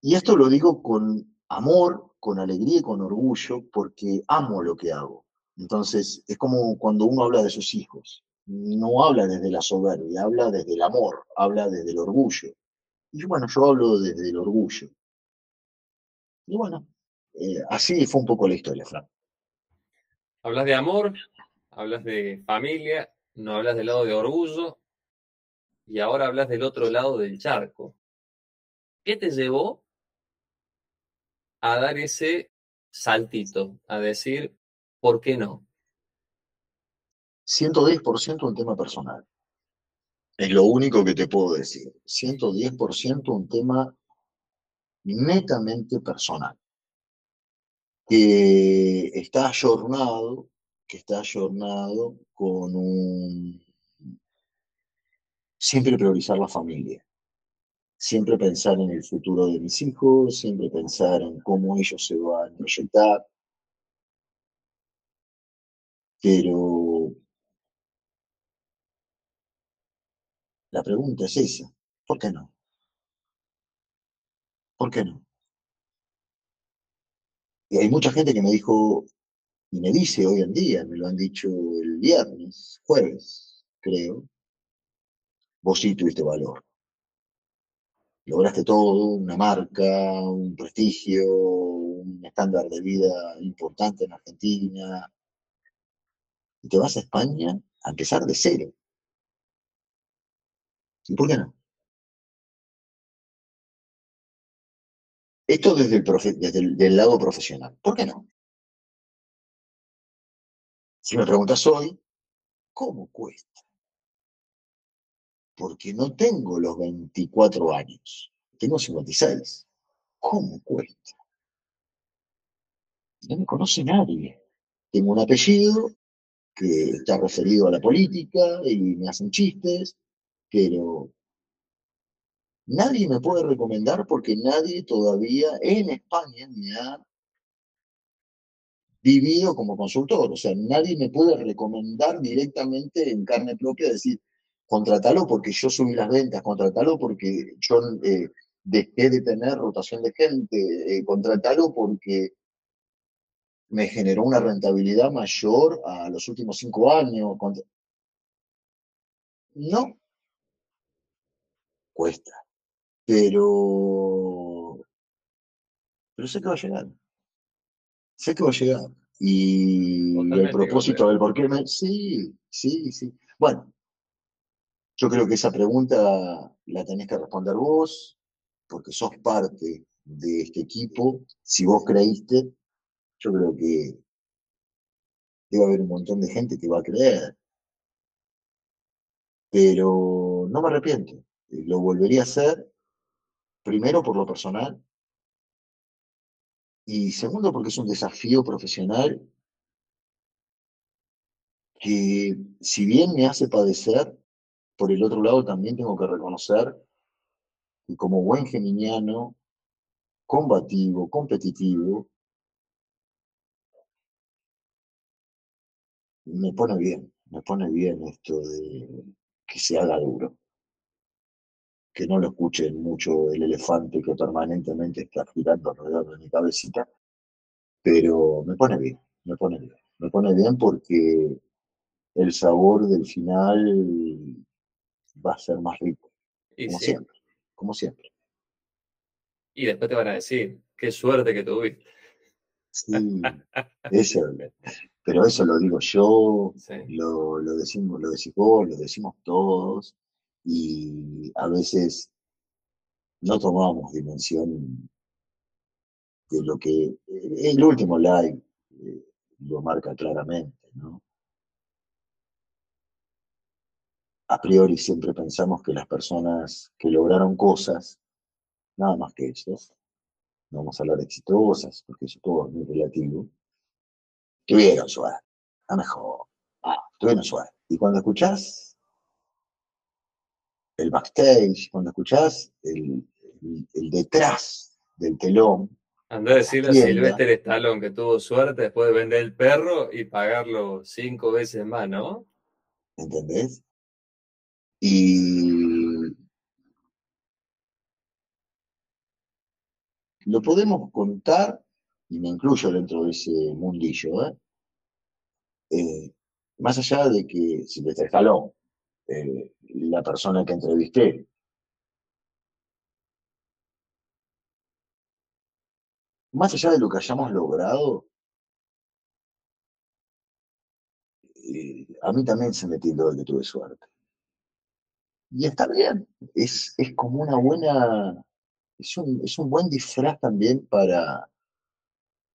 Speaker 3: Y esto lo digo con amor, con alegría y con orgullo porque amo lo que hago. Entonces, es como cuando uno habla de sus hijos. No habla desde la soberbia, habla desde el amor, habla desde el orgullo. Y bueno, yo hablo desde el orgullo. Y bueno, eh, así fue un poco la historia, Fran.
Speaker 2: Hablas de amor, hablas de familia, no hablas del lado de orgullo y ahora hablas del otro lado del charco. ¿Qué te llevó a dar ese saltito, a decir, ¿por qué no?
Speaker 3: 110% un tema personal. Es lo único que te puedo decir. 110% un tema netamente personal. Que está ayornado, que está ayornado con un... Siempre priorizar la familia siempre pensar en el futuro de mis hijos, siempre pensar en cómo ellos se van a proyectar. Pero la pregunta es esa, ¿por qué no? ¿Por qué no? Y hay mucha gente que me dijo, y me dice hoy en día, me lo han dicho el viernes, jueves, creo, vos sí tuviste valor lograste todo, una marca, un prestigio, un estándar de vida importante en Argentina, y te vas a España a empezar de cero. ¿Y por qué no? Esto desde el, lado profesional. ¿Por qué no? Si me preguntas hoy, ¿cómo cuesta? Porque no tengo los 24 años, tengo 56. ¿Cómo cuesta? No me conoce nadie. Tengo un apellido que está referido a la política y me hacen chistes, pero nadie me puede recomendar porque nadie todavía en España me ha vivido como consultor. O sea, nadie me puede recomendar directamente en carne propia, decir, contratalo porque yo subí las ventas, contratalo porque yo eh, dejé de tener rotación de gente, eh, contratalo porque me generó una rentabilidad mayor a los últimos cinco años. No. Cuesta. pero, pero sé que va a llegar. Sé que va a llegar. Y el propósito del por qué me... Sí, sí, sí. Bueno, yo creo que esa pregunta la tenés que responder vos, porque sos parte de este equipo. Si vos creíste, yo creo que debe haber un montón de gente que va a creer. Pero no me arrepiento. Lo volvería a hacer, primero por lo personal, y segundo porque es un desafío profesional que si bien me hace padecer, por el otro lado también tengo que reconocer que como buen geminiano, combativo, competitivo, me pone bien, me pone bien esto de que se haga duro, que no lo escuchen mucho el elefante que permanentemente está girando alrededor de mi cabecita, pero me pone bien, me pone bien, me pone bien porque el sabor del final va a ser más rico,
Speaker 2: Y
Speaker 3: como
Speaker 2: sí.
Speaker 3: siempre, como siempre.
Speaker 2: Y después te van a decir, qué suerte que tuviste.
Speaker 3: Sí, eso, pero eso lo digo yo,
Speaker 2: Sí.
Speaker 3: lo, lo decimos, lo decís vos, lo decimos todos, y a veces no tomamos dimensión de lo que el último live eh, lo marca claramente, ¿no? A priori siempre pensamos que las personas que lograron cosas, nada más que eso, no vamos a hablar de exitosas, porque eso todo es muy relativo, tuvieron suerte, a mejor, ah, tuvieron suerte. Y cuando escuchás el backstage, cuando escuchás el, el- el detrás del telón,
Speaker 2: Andá a decirle a. Silvestre Stallone que tuvo suerte después de vender el perro y pagarlo cinco veces más, ¿no?
Speaker 3: ¿entendés? Y lo podemos contar, y me incluyo dentro de ese mundillo, ¿eh? Eh, más allá de que Silvestre Stallone, eh, la persona que entrevisté, más allá de lo que hayamos logrado, eh, a mí también se me tildó de que tuve suerte. Y está bien, es, es como una buena, es un, es un buen disfraz también para,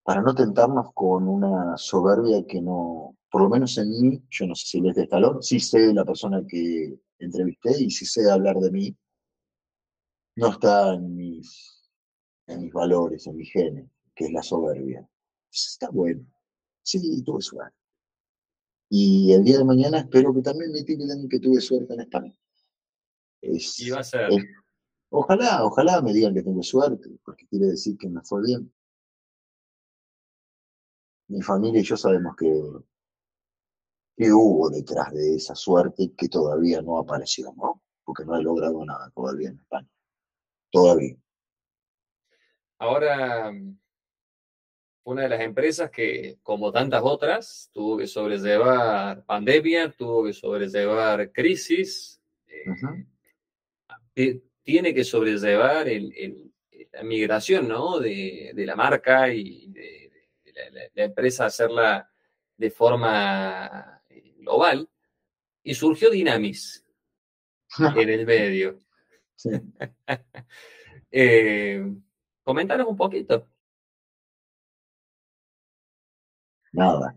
Speaker 3: para no tentarnos con una soberbia que no, por lo menos en mí, yo no sé si les de Stallone, sí sé la persona que entrevisté y sí sé hablar de mí, no está en mis, en mis valores, en mis genes, que es la soberbia. Está bueno, sí, tuve suerte. Y el día de mañana espero que también me tilden que tuve suerte en España. Es,
Speaker 2: Y va a ser.
Speaker 3: es- ojalá, ojalá me digan que tengo suerte, porque quiere decir que me fue bien. Mi familia y yo sabemos que, que hubo detrás de esa suerte que todavía no apareció, ¿no? Porque no he logrado nada todavía en España. Todavía.
Speaker 2: Ahora, una de las empresas que, como tantas otras, tuvo que sobrellevar pandemia, tuvo que sobrellevar crisis, eh. Ti- tiene que sobrellevar el- el- la migración, ¿no? De, de la marca y de, de la, la- la empresa hacerla de forma eh, global. Y surgió Dynamis en el medio.
Speaker 3: Sí.
Speaker 2: Eh, coméntanos un poquito.
Speaker 3: Nada.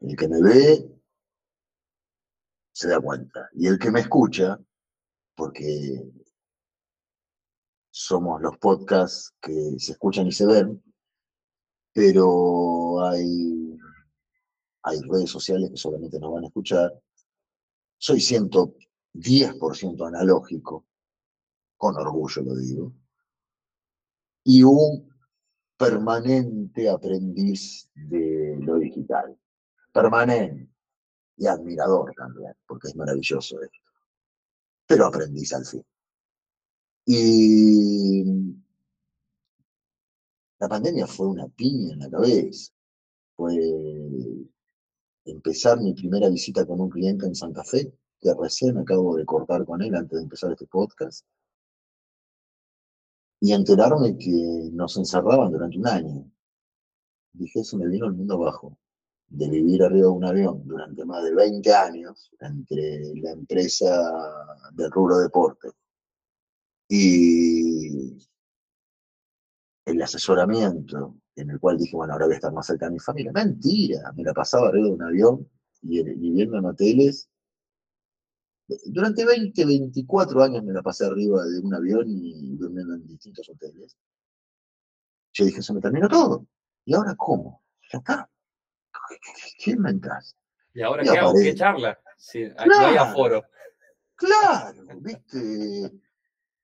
Speaker 3: El que me ve se da cuenta. Y el que me escucha, porque somos los podcasts que se escuchan y se ven, pero hay, hay redes sociales que solamente nos van a escuchar. Soy 110% analógico, con orgullo lo digo, y un permanente aprendiz de lo digital. Permanente y admirador también, porque es maravilloso esto. Pero aprendiz al fin. Y la pandemia fue una piña en la cabeza. Fue empezar mi primera visita con un cliente en Santa Fe, que recién acabo de cortar con él antes de empezar este podcast. y enterarme que nos encerraban durante un año. Dije, eso me vino el mundo abajo, de vivir arriba de un avión durante más de 20 años entre la empresa del rubro deporte y el asesoramiento, en el cual dije, bueno, ahora voy a estar más cerca de mi familia. Mentira, me la pasaba arriba de un avión y viviendo en hoteles. Durante 20, 24 años me la pasé arriba de un avión y durmiendo en distintos hoteles. Yo dije, se me terminó todo. ¿Y ahora cómo? Ya está. ¿Qué, inventás?
Speaker 2: ¿Y ahora qué hago? ¿Qué charla? Si no hay aforo.
Speaker 3: Claro, viste.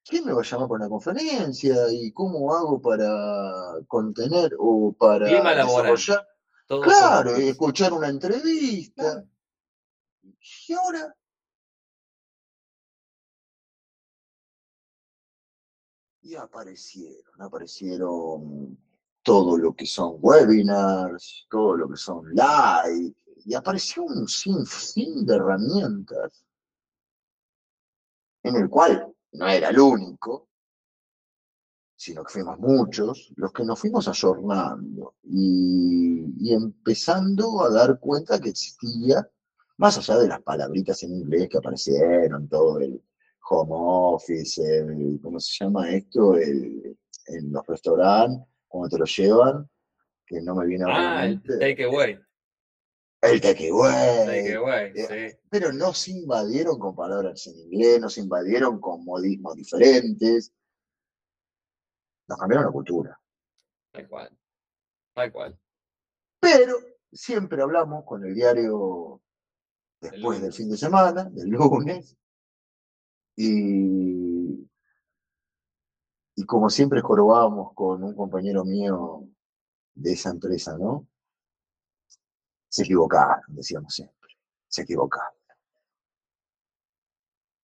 Speaker 3: ¿Quién me va a llamar para una conferencia? ¿Y cómo hago para contener o para
Speaker 2: desarrollar?
Speaker 3: claro, escuchar una entrevista. Y ahora. Y aparecieron, aparecieron todo lo que son webinars, todo lo que son live, y apareció un sinfín de herramientas en el cual no era el único, sino que fuimos muchos, los que nos fuimos ayornando y, empezando a dar cuenta que existía, más allá de las palabritas en inglés que aparecieron, todo el home office, ¿cómo se llama esto? en los restaurantes, cuando te lo llevan, que no me viene
Speaker 2: a Ah, el take away.
Speaker 3: El. Takeaway, eh, sí. Pero no se invadieron con palabras en inglés, no se invadieron con modismos diferentes. Nos cambiaron la cultura.
Speaker 2: Tal cual. Tal cual.
Speaker 3: Pero siempre hablamos con el diario después del fin de semana, del lunes. Y, y como siempre jorobábamos con un compañero mío de esa empresa, ¿no? Se equivocaron, decíamos siempre. Se equivocaron.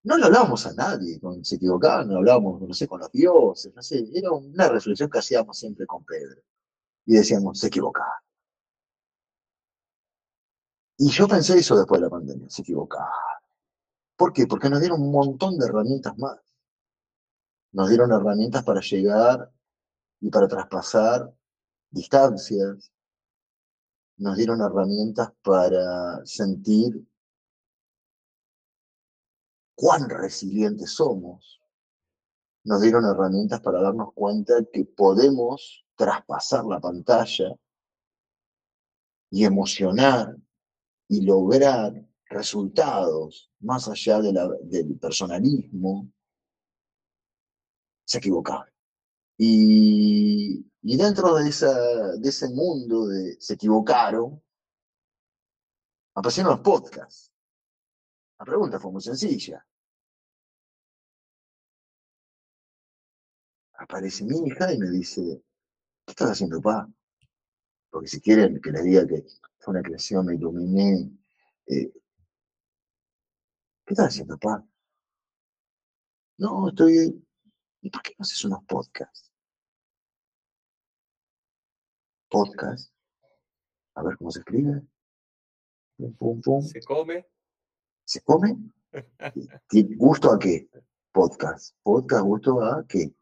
Speaker 3: No le hablábamos a nadie con se equivocaban, no hablábamos, no sé, con los dioses, no sé, era una reflexión que hacíamos siempre con Pedro. Y decíamos, se equivocaron. Y yo pensé eso después de la pandemia, se equivocaron. ¿Por qué? Porque nos dieron un montón de herramientas más. Nos dieron herramientas para llegar y para traspasar distancias, nos dieron herramientas para sentir cuán resilientes somos. Nos dieron herramientas para darnos cuenta que podemos traspasar la pantalla y emocionar y lograr resultados más allá del personalismo, se equivocaron. Y, dentro de, de ese mundo de se equivocaron, aparecieron los podcasts. La pregunta fue muy sencilla. Aparece mi hija y me dice, ¿qué estás haciendo, pa? Porque si quieren que les diga que fue una creación, me iluminé. Eh, ¿Qué estás haciendo, pa? No, estoy... ¿Y por qué no haces unos podcasts? Podcast. A ver cómo se escribe.
Speaker 2: Se come.
Speaker 3: ¿Se come? ¿Gusto a qué? Podcast. Podcast, gusto a qué.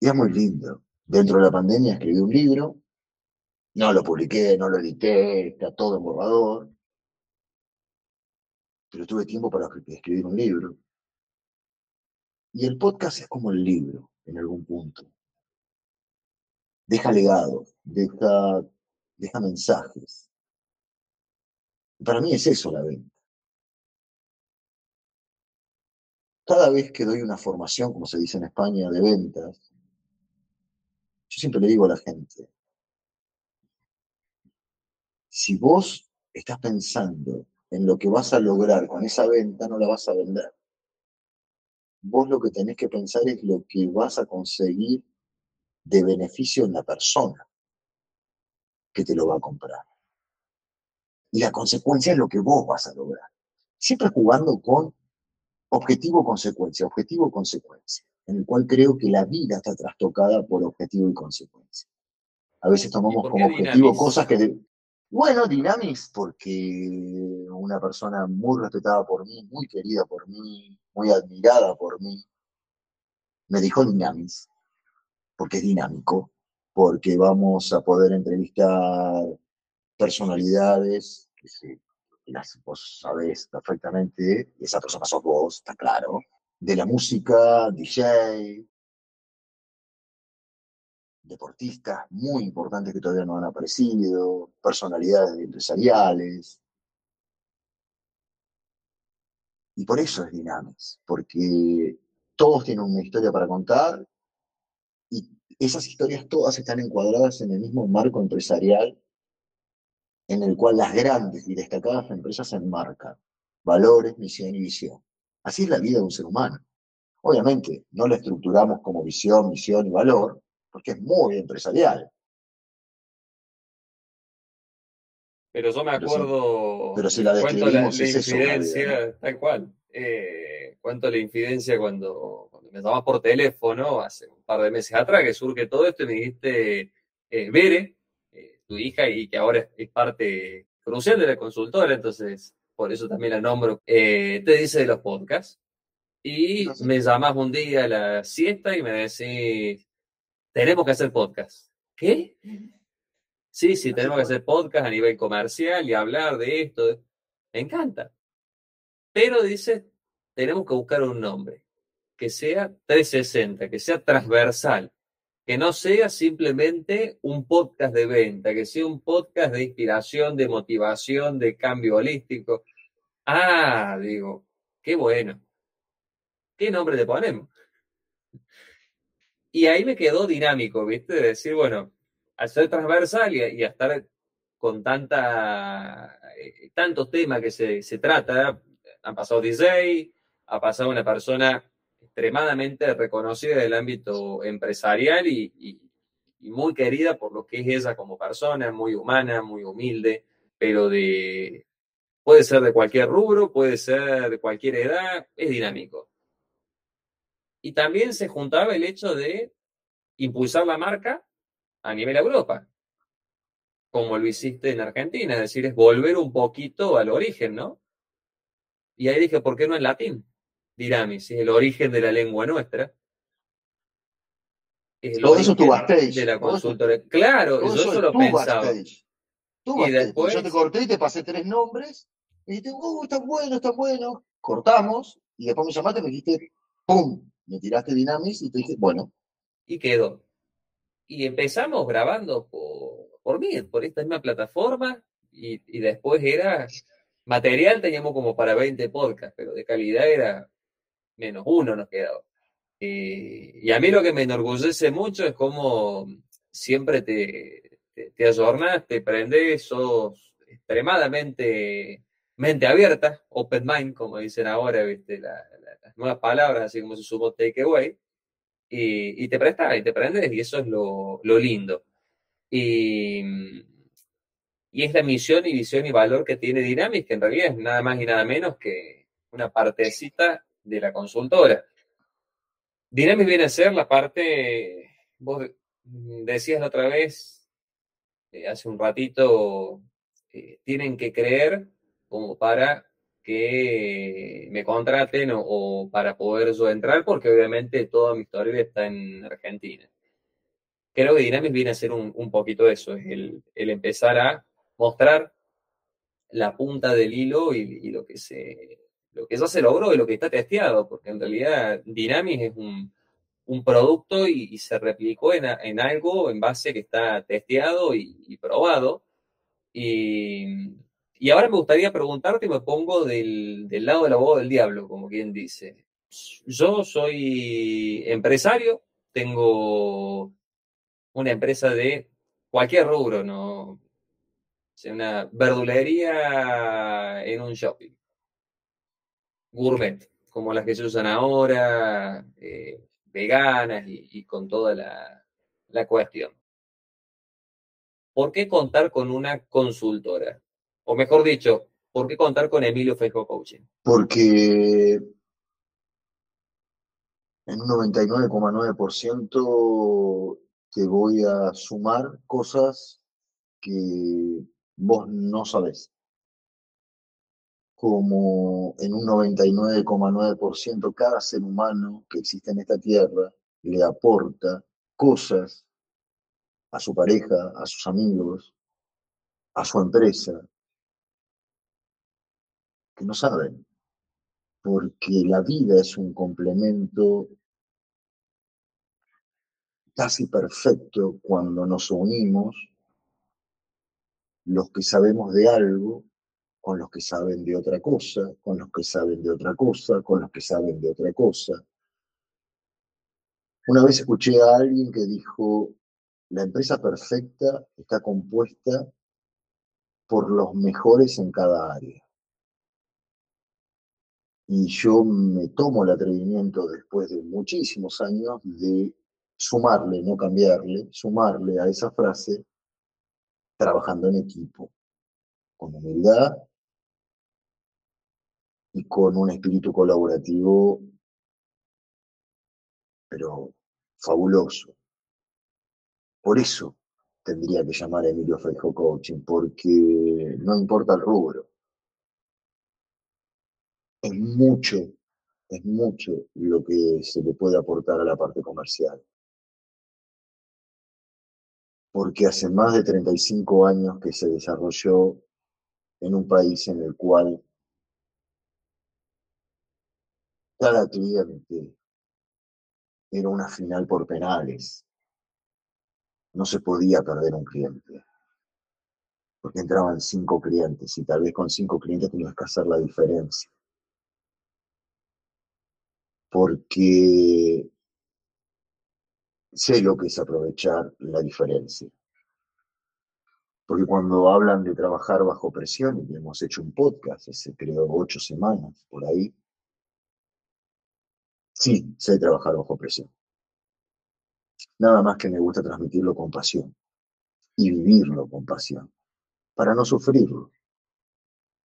Speaker 3: Y es muy lindo. Dentro de la pandemia escribí un libro. No lo publiqué, no lo edité, está todo en borrador. Pero tuve tiempo para escribir un libro. Y el podcast es como el libro en algún punto. Deja legado, deja, deja mensajes. Para mí es eso la venta. Cada vez que doy una formación, como se dice en España, de ventas, yo siempre le digo a la gente, si vos estás pensando en lo que vas a lograr con esa venta, no la vas a vender vos lo que tenés que pensar es lo que vas a conseguir de beneficio en la persona que te lo va a comprar. Y la consecuencia es lo que vos vas a lograr. Siempre jugando con objetivo-consecuencia, objetivo-consecuencia, en el cual creo que la vida está trastocada por objetivo y consecuencia. A veces tomamos como objetivo cosas que... Bueno, Dynamis, porque una persona muy respetada por mí, muy querida por mí, muy admirada por mí, me dijo Dinamis, porque es dinámico, porque vamos a poder entrevistar personalidades que, las, vos sabés perfectamente, esa persona sos vos, está claro, de la música, DJ, deportistas muy importantes que todavía no han aparecido, personalidades empresariales. Y por eso es Dinamis, porque todos tienen una historia para contar y esas historias todas están encuadradas en el mismo marco empresarial en el cual las grandes y destacadas empresas se enmarcan. Valores, misión y visión. Así es la vida de un ser humano. Obviamente, no la estructuramos como visión, misión y valor, porque es muy empresarial.
Speaker 2: Pero yo me acuerdo.
Speaker 3: Pero si, la describimos,
Speaker 2: la, infidencia, tal cual. Eh, cuánto la infidencia cuando, cuando me llamabas por teléfono hace un par de meses atrás que surge todo esto y me dijiste, eh, Bere, eh, tu hija, y que ahora es, parte crucial de la consultora, entonces por eso también la nombro, te dice de los podcasts. Y me llamas un día a la siesta y me decís, tenemos que hacer podcast. ¿Qué? Sí, sí, tenemos que hacer podcast a nivel comercial y hablar de esto. Me encanta. Pero dice, tenemos que buscar un nombre que sea 360, que sea transversal, que no sea simplemente un podcast de venta, que sea un podcast de inspiración, de motivación, de cambio holístico. Ah, digo, qué bueno. ¿Qué nombre le ponemos? Y ahí me quedó dinámico, ¿viste? De decir, bueno, al ser transversal y, a estar con tanta, eh, tantos temas que se, se trata, han pasado DJ, ha pasado una persona extremadamente reconocida del ámbito empresarial y, y, muy querida por lo que es ella como persona, muy humana, muy humilde, pero de puede ser de cualquier rubro, puede ser de cualquier edad, es dinámico. Y también se juntaba el hecho de impulsar la marca a nivel Europa, como lo hiciste en Argentina, es decir, es volver un poquito al origen, ¿no? Y ahí dije, ¿por qué no en latín? Diramis, es el origen de la lengua nuestra.
Speaker 3: Es Todo eso.
Speaker 2: De la consultora. Claro, yo eso lo pensaba.
Speaker 3: y después... Yo te corté y te pasé tres nombres y dijiste, uh, está bueno, está bueno. Cortamos y después me llamaste y me dijiste, ¡pum! me tiraste Dinamis y te dije, bueno.
Speaker 2: Y quedó. Y empezamos grabando por, por mí, por esta misma plataforma, y, y, después era material, teníamos como para 20 podcasts, pero de calidad era menos uno nos quedaba. y a mí lo que me enorgullece mucho es cómo siempre te, te, te te prendes, sos extremadamente mente abierta, open mind, como dicen ahora, ¿viste? La, nuevas palabras, así como se supo takeaway, y, te prestas y te prendes, y eso es lo, lo lindo. Y, y es la misión y visión y valor que tiene Dynamics, que en realidad es nada más y nada menos que una partecita de la consultora. Dynamics viene a ser la parte, vos decías la otra vez, eh, hace un ratito, eh, tienen que creer como para que me contraten o, para poder yo entrar, porque obviamente toda mi historia está en Argentina. Creo que Dynamics viene a ser un, un poquito eso, es el, el, empezar a mostrar la punta del hilo y, y, lo, que se, lo que ya se logró y lo que está testeado, porque en realidad Dynamics es un, un producto y, y, se replicó en, en, algo en base que está testeado y, y probado. Y, y ahora me gustaría preguntarte, y me pongo del, del lado del abogado del diablo, como quien dice. Yo soy empresario, tengo una empresa de cualquier rubro, ¿no? una verdulería en un shopping. Gourmet, como las que se usan ahora, eh, veganas y, y, con toda la, la cuestión. ¿Por qué contar con una consultora? O mejor dicho, ¿por qué contar con Emilio Fejo Coaching?
Speaker 3: Porque en un 99,9% te voy a sumar cosas que vos no sabés. como en un 99,9% cada ser humano que existe en esta tierra le aporta cosas a su pareja, a sus amigos, a su empresa, que no saben, porque la vida es un complemento casi perfecto cuando nos unimos los que sabemos de algo con los que saben de otra cosa, con los que saben de otra cosa, con los que saben de otra cosa. Una vez escuché a alguien que dijo, la empresa perfecta está compuesta por los mejores en cada área. Y yo me tomo el atrevimiento después de muchísimos años de sumarle, no cambiarle, sumarle a esa frase trabajando en equipo, con humildad y con un espíritu colaborativo, pero fabuloso. Por eso tendría que llamar a Emilio Feijo Coaching, porque no importa el rubro. Es mucho, es mucho lo que se le puede aportar a la parte comercial. Porque hace más de 35 años que se desarrolló en un país en el cual cada cliente era una final por penales. No se podía perder un cliente. Porque entraban cinco clientes y tal vez con cinco clientes tenías que hacer la diferencia. Porque sé lo que es aprovechar la diferencia. Porque cuando hablan de trabajar bajo presión, y hemos hecho un podcast hace creo ocho semanas por ahí, Sí, sé trabajar bajo presión. Nada más que me gusta transmitirlo con pasión y vivirlo con pasión, para no sufrirlo.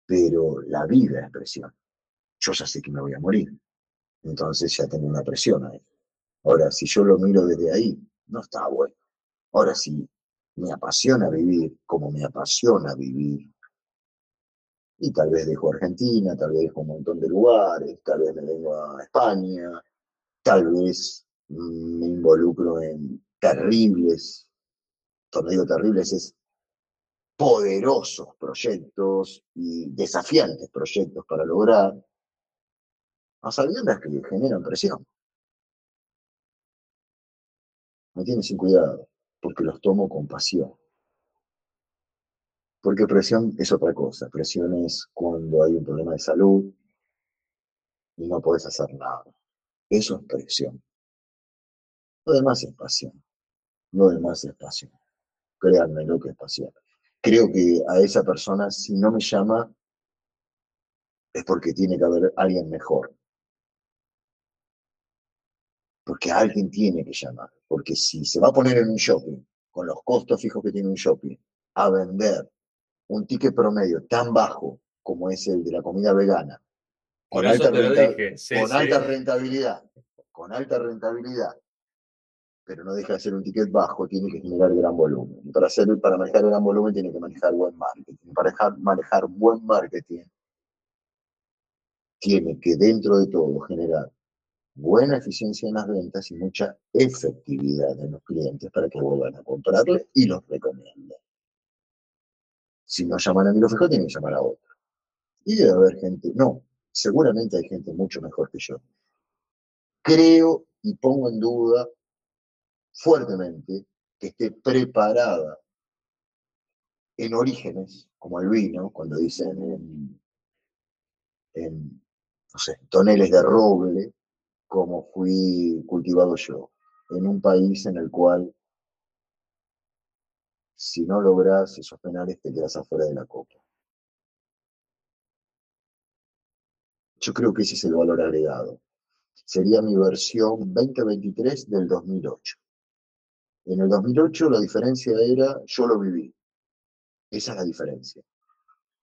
Speaker 3: Pero la vida es presión. Yo ya sé que me voy a morir, entonces ya tengo una presión ahí. Ahora, si yo lo miro desde ahí, no está bueno. Ahora, si me apasiona vivir como me apasiona vivir, y tal vez dejo Argentina, tal vez dejo un montón de lugares, tal vez me vengo a España, tal vez me involucro en terribles, cuando digo terribles es poderosos proyectos y desafiantes proyectos para lograr, a sabiendas que generan presión. Me tienen sin cuidado, porque los tomo con pasión. Porque presión es otra cosa. Presión es cuando hay un problema de salud y no puedes hacer nada. Eso es presión. Lo demás es pasión. Lo demás es pasión. Créanme lo que es pasión. Creo que a esa persona, si no me llama, es porque tiene que haber alguien mejor. Porque alguien tiene que llamar. Porque si se va a poner en un shopping, con los costos fijos que tiene un shopping, a vender un ticket promedio tan bajo como es el de la comida vegana, con, alta, con alta rentabilidad, con alta rentabilidad, pero no deja de ser un ticket bajo, tiene que generar gran volumen. Para, hacer, para manejar gran volumen tiene que manejar buen marketing. Para manejar buen marketing, tiene que dentro de todo generar buena eficiencia en las ventas y mucha efectividad en los clientes para que vuelvan a comprarle y los recomienden. Si no llaman a mi fijo, tienen que llamar a otro. Y debe haber gente, no, seguramente hay gente mucho mejor que yo. Creo y pongo en duda fuertemente que esté preparada en orígenes, como el vino, cuando dicen en, en no sé, toneles de roble, como fui cultivado yo, en un país en el cual si no logras esos penales, te quedas afuera de la copa. Yo creo que ese es el valor agregado. Sería mi versión 2023 del 2008. En el 2008 la diferencia era yo lo viví. Esa es la diferencia.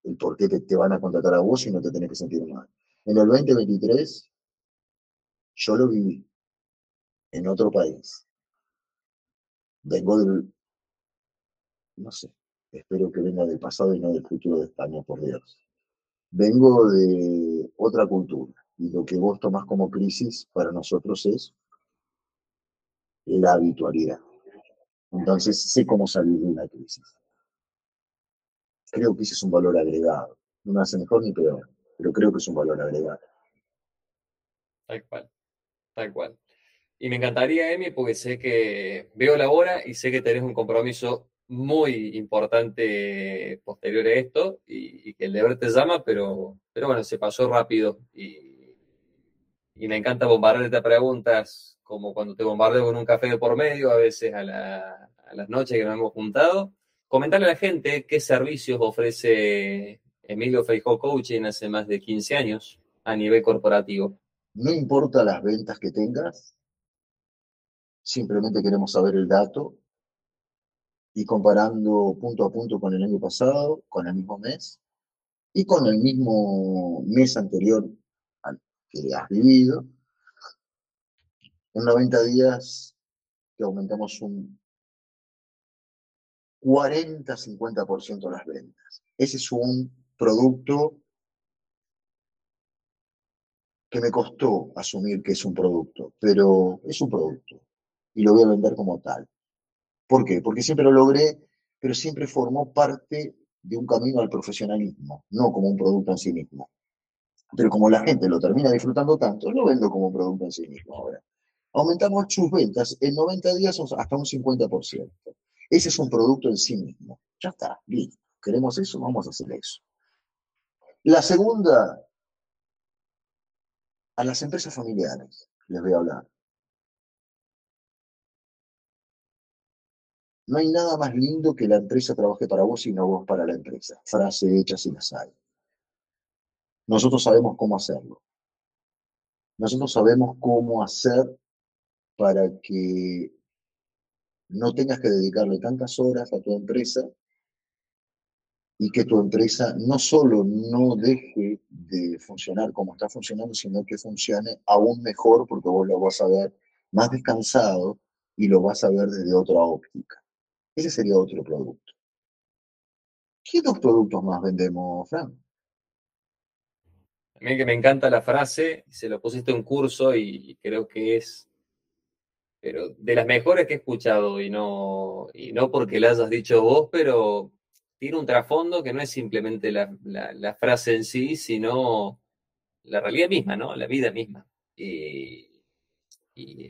Speaker 3: El por qué te, van a contratar a vos y no te tenés que sentir mal. En el 2023 yo lo viví en otro país. Vengo del, no sé, espero que venga del pasado y no del futuro de España, por Dios. vengo de otra cultura y lo que vos tomás como crisis para nosotros es la habitualidad. Entonces sé cómo salir de una crisis. Creo que ese es un valor agregado. No me hace mejor ni peor, pero creo que es un valor agregado.
Speaker 2: Tal cual, tal cual. Y me encantaría, Emi, porque sé que veo la hora y sé que tenés un compromiso muy importante posterior a esto y, que el deber te llama, pero, pero bueno, se pasó rápido y, y me encanta bombardearte preguntas como cuando te bombardeo con un café de por medio, a veces a, a las noches que nos hemos juntado. Comentarle a la gente qué servicios ofrece Emilio Feijó Coaching hace más de 15 años a nivel corporativo.
Speaker 3: No importa las ventas que tengas, simplemente queremos saber el dato y comparando punto a punto con el año pasado, con el mismo mes y con el mismo mes anterior al que has vivido, en 90 días que aumentamos un 40-50% las ventas. Ese es un producto que me costó asumir que es un producto, pero es un producto y lo voy a vender como tal. ¿Por qué? Porque siempre lo logré, pero siempre formó parte de un camino al profesionalismo, no como un producto en sí mismo. Pero como la gente lo termina disfrutando tanto, lo vendo como un producto en sí mismo ahora. Aumentamos sus ventas en 90 días hasta un 50%. Ese es un producto en sí mismo. Ya está, bien. Queremos eso, vamos a hacer eso. La segunda, a las empresas familiares les voy a hablar. No hay nada más lindo que la empresa trabaje para vos y no vos para la empresa. Frase hecha sin las hay. Nosotros sabemos cómo hacerlo. Nosotros sabemos cómo hacer para que no tengas que dedicarle tantas horas a tu empresa y que tu empresa no solo no deje de funcionar como está funcionando, sino que funcione aún mejor porque vos lo vas a ver más descansado y lo vas a ver desde otra óptica. Ese sería otro producto. ¿Qué dos productos más vendemos, Fran?
Speaker 2: Mí que me encanta la frase, se lo pusiste en curso y creo que es pero de las mejores que he escuchado, y no, y no porque la hayas dicho vos, pero tiene un trasfondo que no es simplemente la, frase en sí, sino la realidad misma, ¿no? La vida misma. Y,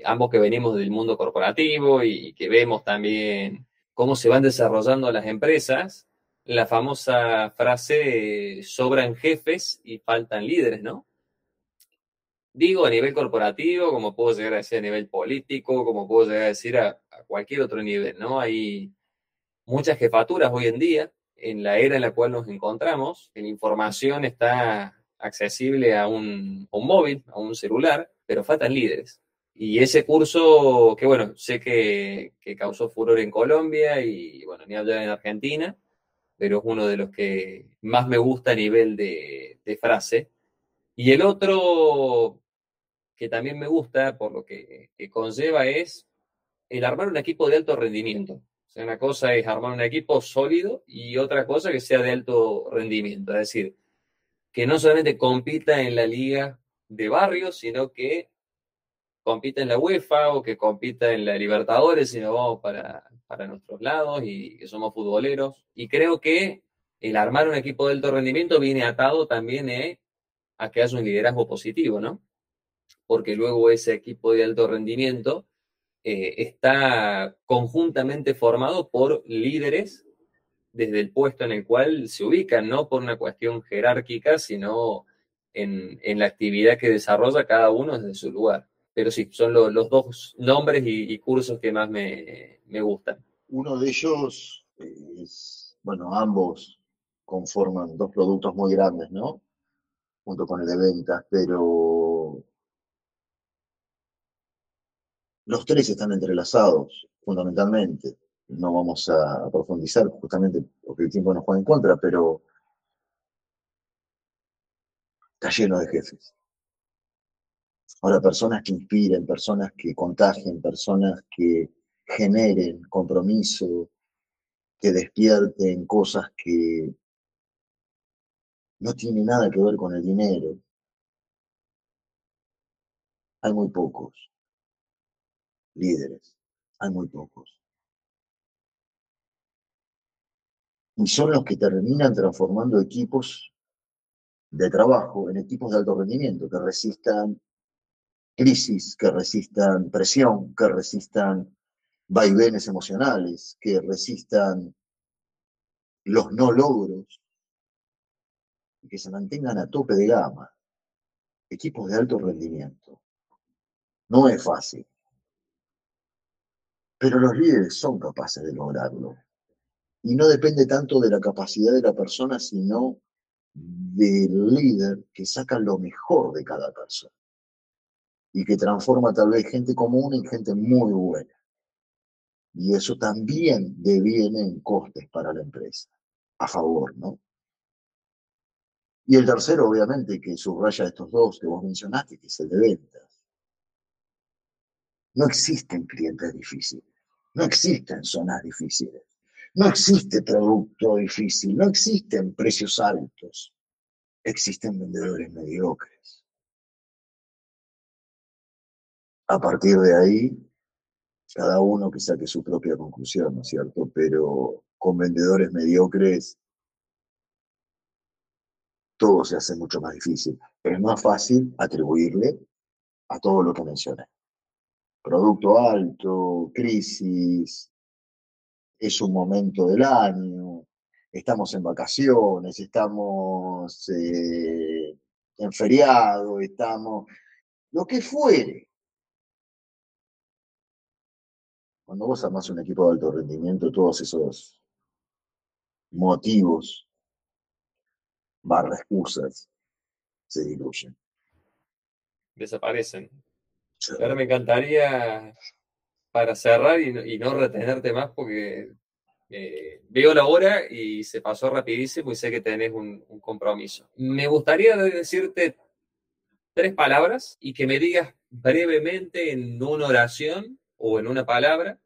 Speaker 2: ambos que venimos del mundo corporativo y que vemos también cómo se van desarrollando las empresas, la famosa frase sobran jefes y faltan líderes, ¿no? Digo a nivel corporativo, como puedo llegar a decir a nivel político, como puedo llegar a decir a, cualquier otro nivel, ¿no? Hay muchas jefaturas hoy en día, en la era en la cual nos encontramos, la información está accesible a un, móvil, a un celular, pero faltan líderes. Y ese curso, que bueno, sé que, causó furor en Colombia y bueno, ni hablar en Argentina, pero es uno de los que más me gusta a nivel de, de frase. Y el otro que también me gusta, por lo que, conlleva, es el armar un equipo de alto rendimiento. Sea, una cosa es armar un equipo sólido y otra cosa que sea de alto rendimiento. Es decir, que no solamente compita en la liga de barrio, sino que compita en la UEFA o que compita en la Libertadores, sino vamos para, para nuestros lados y que somos futboleros. Y creo que el armar un equipo de alto rendimiento viene atado también eh, a que haya un liderazgo positivo, ¿no? porque luego ese equipo de alto rendimiento eh, está conjuntamente formado por líderes desde el puesto en el cual se ubican, no por una cuestión jerárquica, sino en, la actividad que desarrolla cada uno desde su lugar. Pero sí, son los dos nombres y, cursos que más me, me gustan.
Speaker 3: Uno de ellos es, bueno, ambos conforman dos productos muy grandes, ¿no? Junto con el de ventas, pero los tres están entrelazados, fundamentalmente. No vamos a profundizar justamente porque el tiempo nos juega en contra, pero está lleno de jefes. Ahora, personas que inspiren, personas que contagien, personas que generen compromiso, que despierten cosas que no tiene nada que ver con el dinero, hay muy pocos líderes, hay muy pocos. Y son los que terminan transformando equipos de trabajo en equipos de alto rendimiento, que resistan crisis, que resistan presión, que resistan vaivenes emocionales, que resistan los no logros que se mantengan a tope de gama. Equipos de alto rendimiento. No es fácil. Pero los líderes son capaces de lograrlo. Y no depende tanto de la capacidad de la persona, sino del líder que saca lo mejor de cada persona y que transforma tal vez gente común en gente muy buena. Y eso también deviene en costes para la empresa, a favor, ¿no? Y el tercero, obviamente, que subraya estos dos que vos mencionaste, que es el de ventas. No existen clientes difíciles, no existen zonas difíciles, no existe producto difícil, no existen precios altos, existen vendedores mediocres. A partir de ahí, cada uno que saque su propia conclusión, ¿no es cierto? Pero con vendedores mediocres todo se hace mucho más difícil. Es más fácil atribuirle a todo lo que mencioné. Producto alto, crisis, es un momento del año, estamos en vacaciones, estamos eh, en feriado, estamos, lo que fuere. Cuando vos armás un equipo de alto rendimiento, todos esos motivos barra excusas se diluyen.
Speaker 2: Desaparecen. Ahora me encantaría, para cerrar y no, retenerte más, porque eh, veo la hora y se pasó rapidísimo y sé que tenés un, compromiso. Me gustaría decirte tres palabras y que me digas brevemente en una oración o en una palabra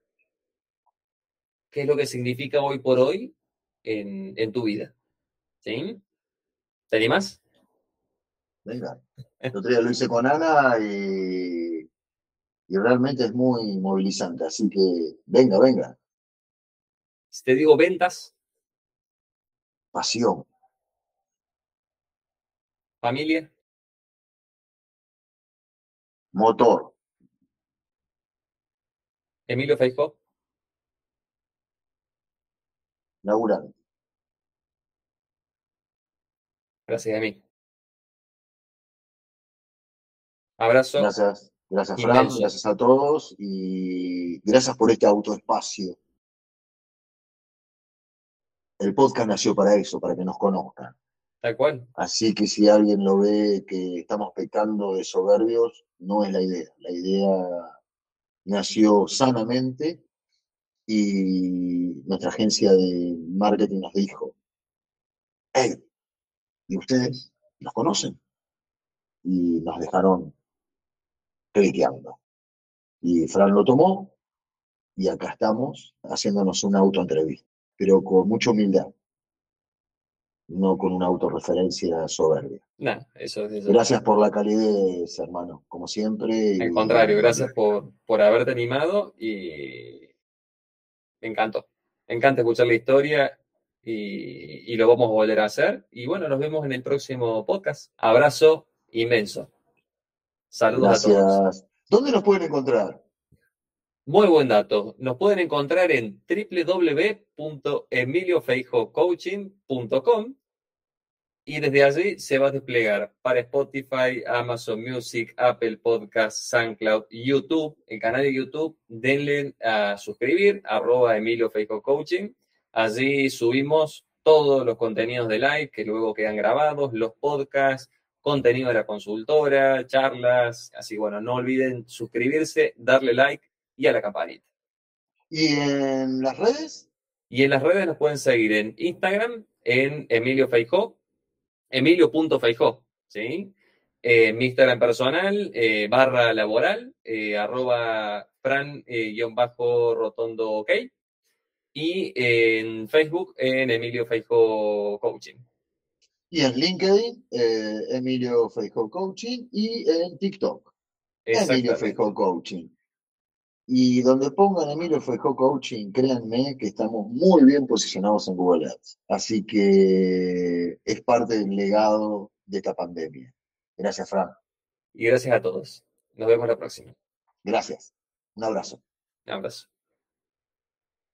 Speaker 2: qué es lo que significa hoy por hoy en, en tu vida. ¿Sí? ¿Te animas?
Speaker 3: Venga. El otro día lo hice con Ana y, y realmente es muy movilizante. Así que venga, venga.
Speaker 2: Si te digo ventas.
Speaker 3: Pasión.
Speaker 2: Familia.
Speaker 3: Motor.
Speaker 2: Emilio Feijó.
Speaker 3: Laburante.
Speaker 2: Gracias a mí. Abrazo.
Speaker 3: Gracias, gracias Fran, gracias a todos y gracias por este autoespacio. El podcast nació para eso, para que nos conozcan.
Speaker 2: Tal cual.
Speaker 3: Así que si alguien lo ve que estamos pecando de soberbios, no es la idea. La idea nació sanamente y nuestra agencia de marketing nos dijo, hey, y ustedes los conocen. Y nos dejaron cliqueando. Y Fran lo tomó y acá estamos haciéndonos una autoentrevista, pero con mucha humildad, no con una autorreferencia soberbia.
Speaker 2: eso,
Speaker 3: Gracias por la calidez, hermano, como siempre.
Speaker 2: Al contrario, gracias por, por haberte animado y me encantó. Me encanta escuchar la historia y, lo vamos a volver a hacer. Y bueno, nos vemos en el próximo podcast. Abrazo inmenso. Saludos a todos.
Speaker 3: ¿Dónde nos pueden encontrar?
Speaker 2: Muy buen dato. Nos pueden encontrar en www.emiliofeijocoaching.com y desde allí se va a desplegar para Spotify, Amazon Music, Apple Podcasts, SoundCloud, YouTube, el canal de YouTube. Denle a suscribir, arroba Emilio Coaching Allí subimos todos los contenidos de live que luego quedan grabados, los podcasts, contenido de la consultora, charlas. Así bueno, no olviden suscribirse, darle like y a la campanita.
Speaker 3: ¿Y en las redes?
Speaker 2: Y en las redes nos pueden seguir en Instagram, en Emilio Feijó, emilio.feijó, ¿sí? Eh, mi Instagram personal, eh, barra laboral, eh, arroba fran-rotondo ok y en Facebook en Emilio Feijo Coaching.
Speaker 3: Y en LinkedIn, eh, Emilio Feijóo Coaching y en TikTok, Emilio Feijóo Coaching. Y donde pongan Emilio Feijóo Coaching, créanme que estamos muy bien posicionados en Google Ads. Así que es parte del legado de esta pandemia. Gracias, Fran.
Speaker 2: Y gracias a todos. Nos vemos la próxima.
Speaker 3: Gracias. Un abrazo.
Speaker 2: Un abrazo.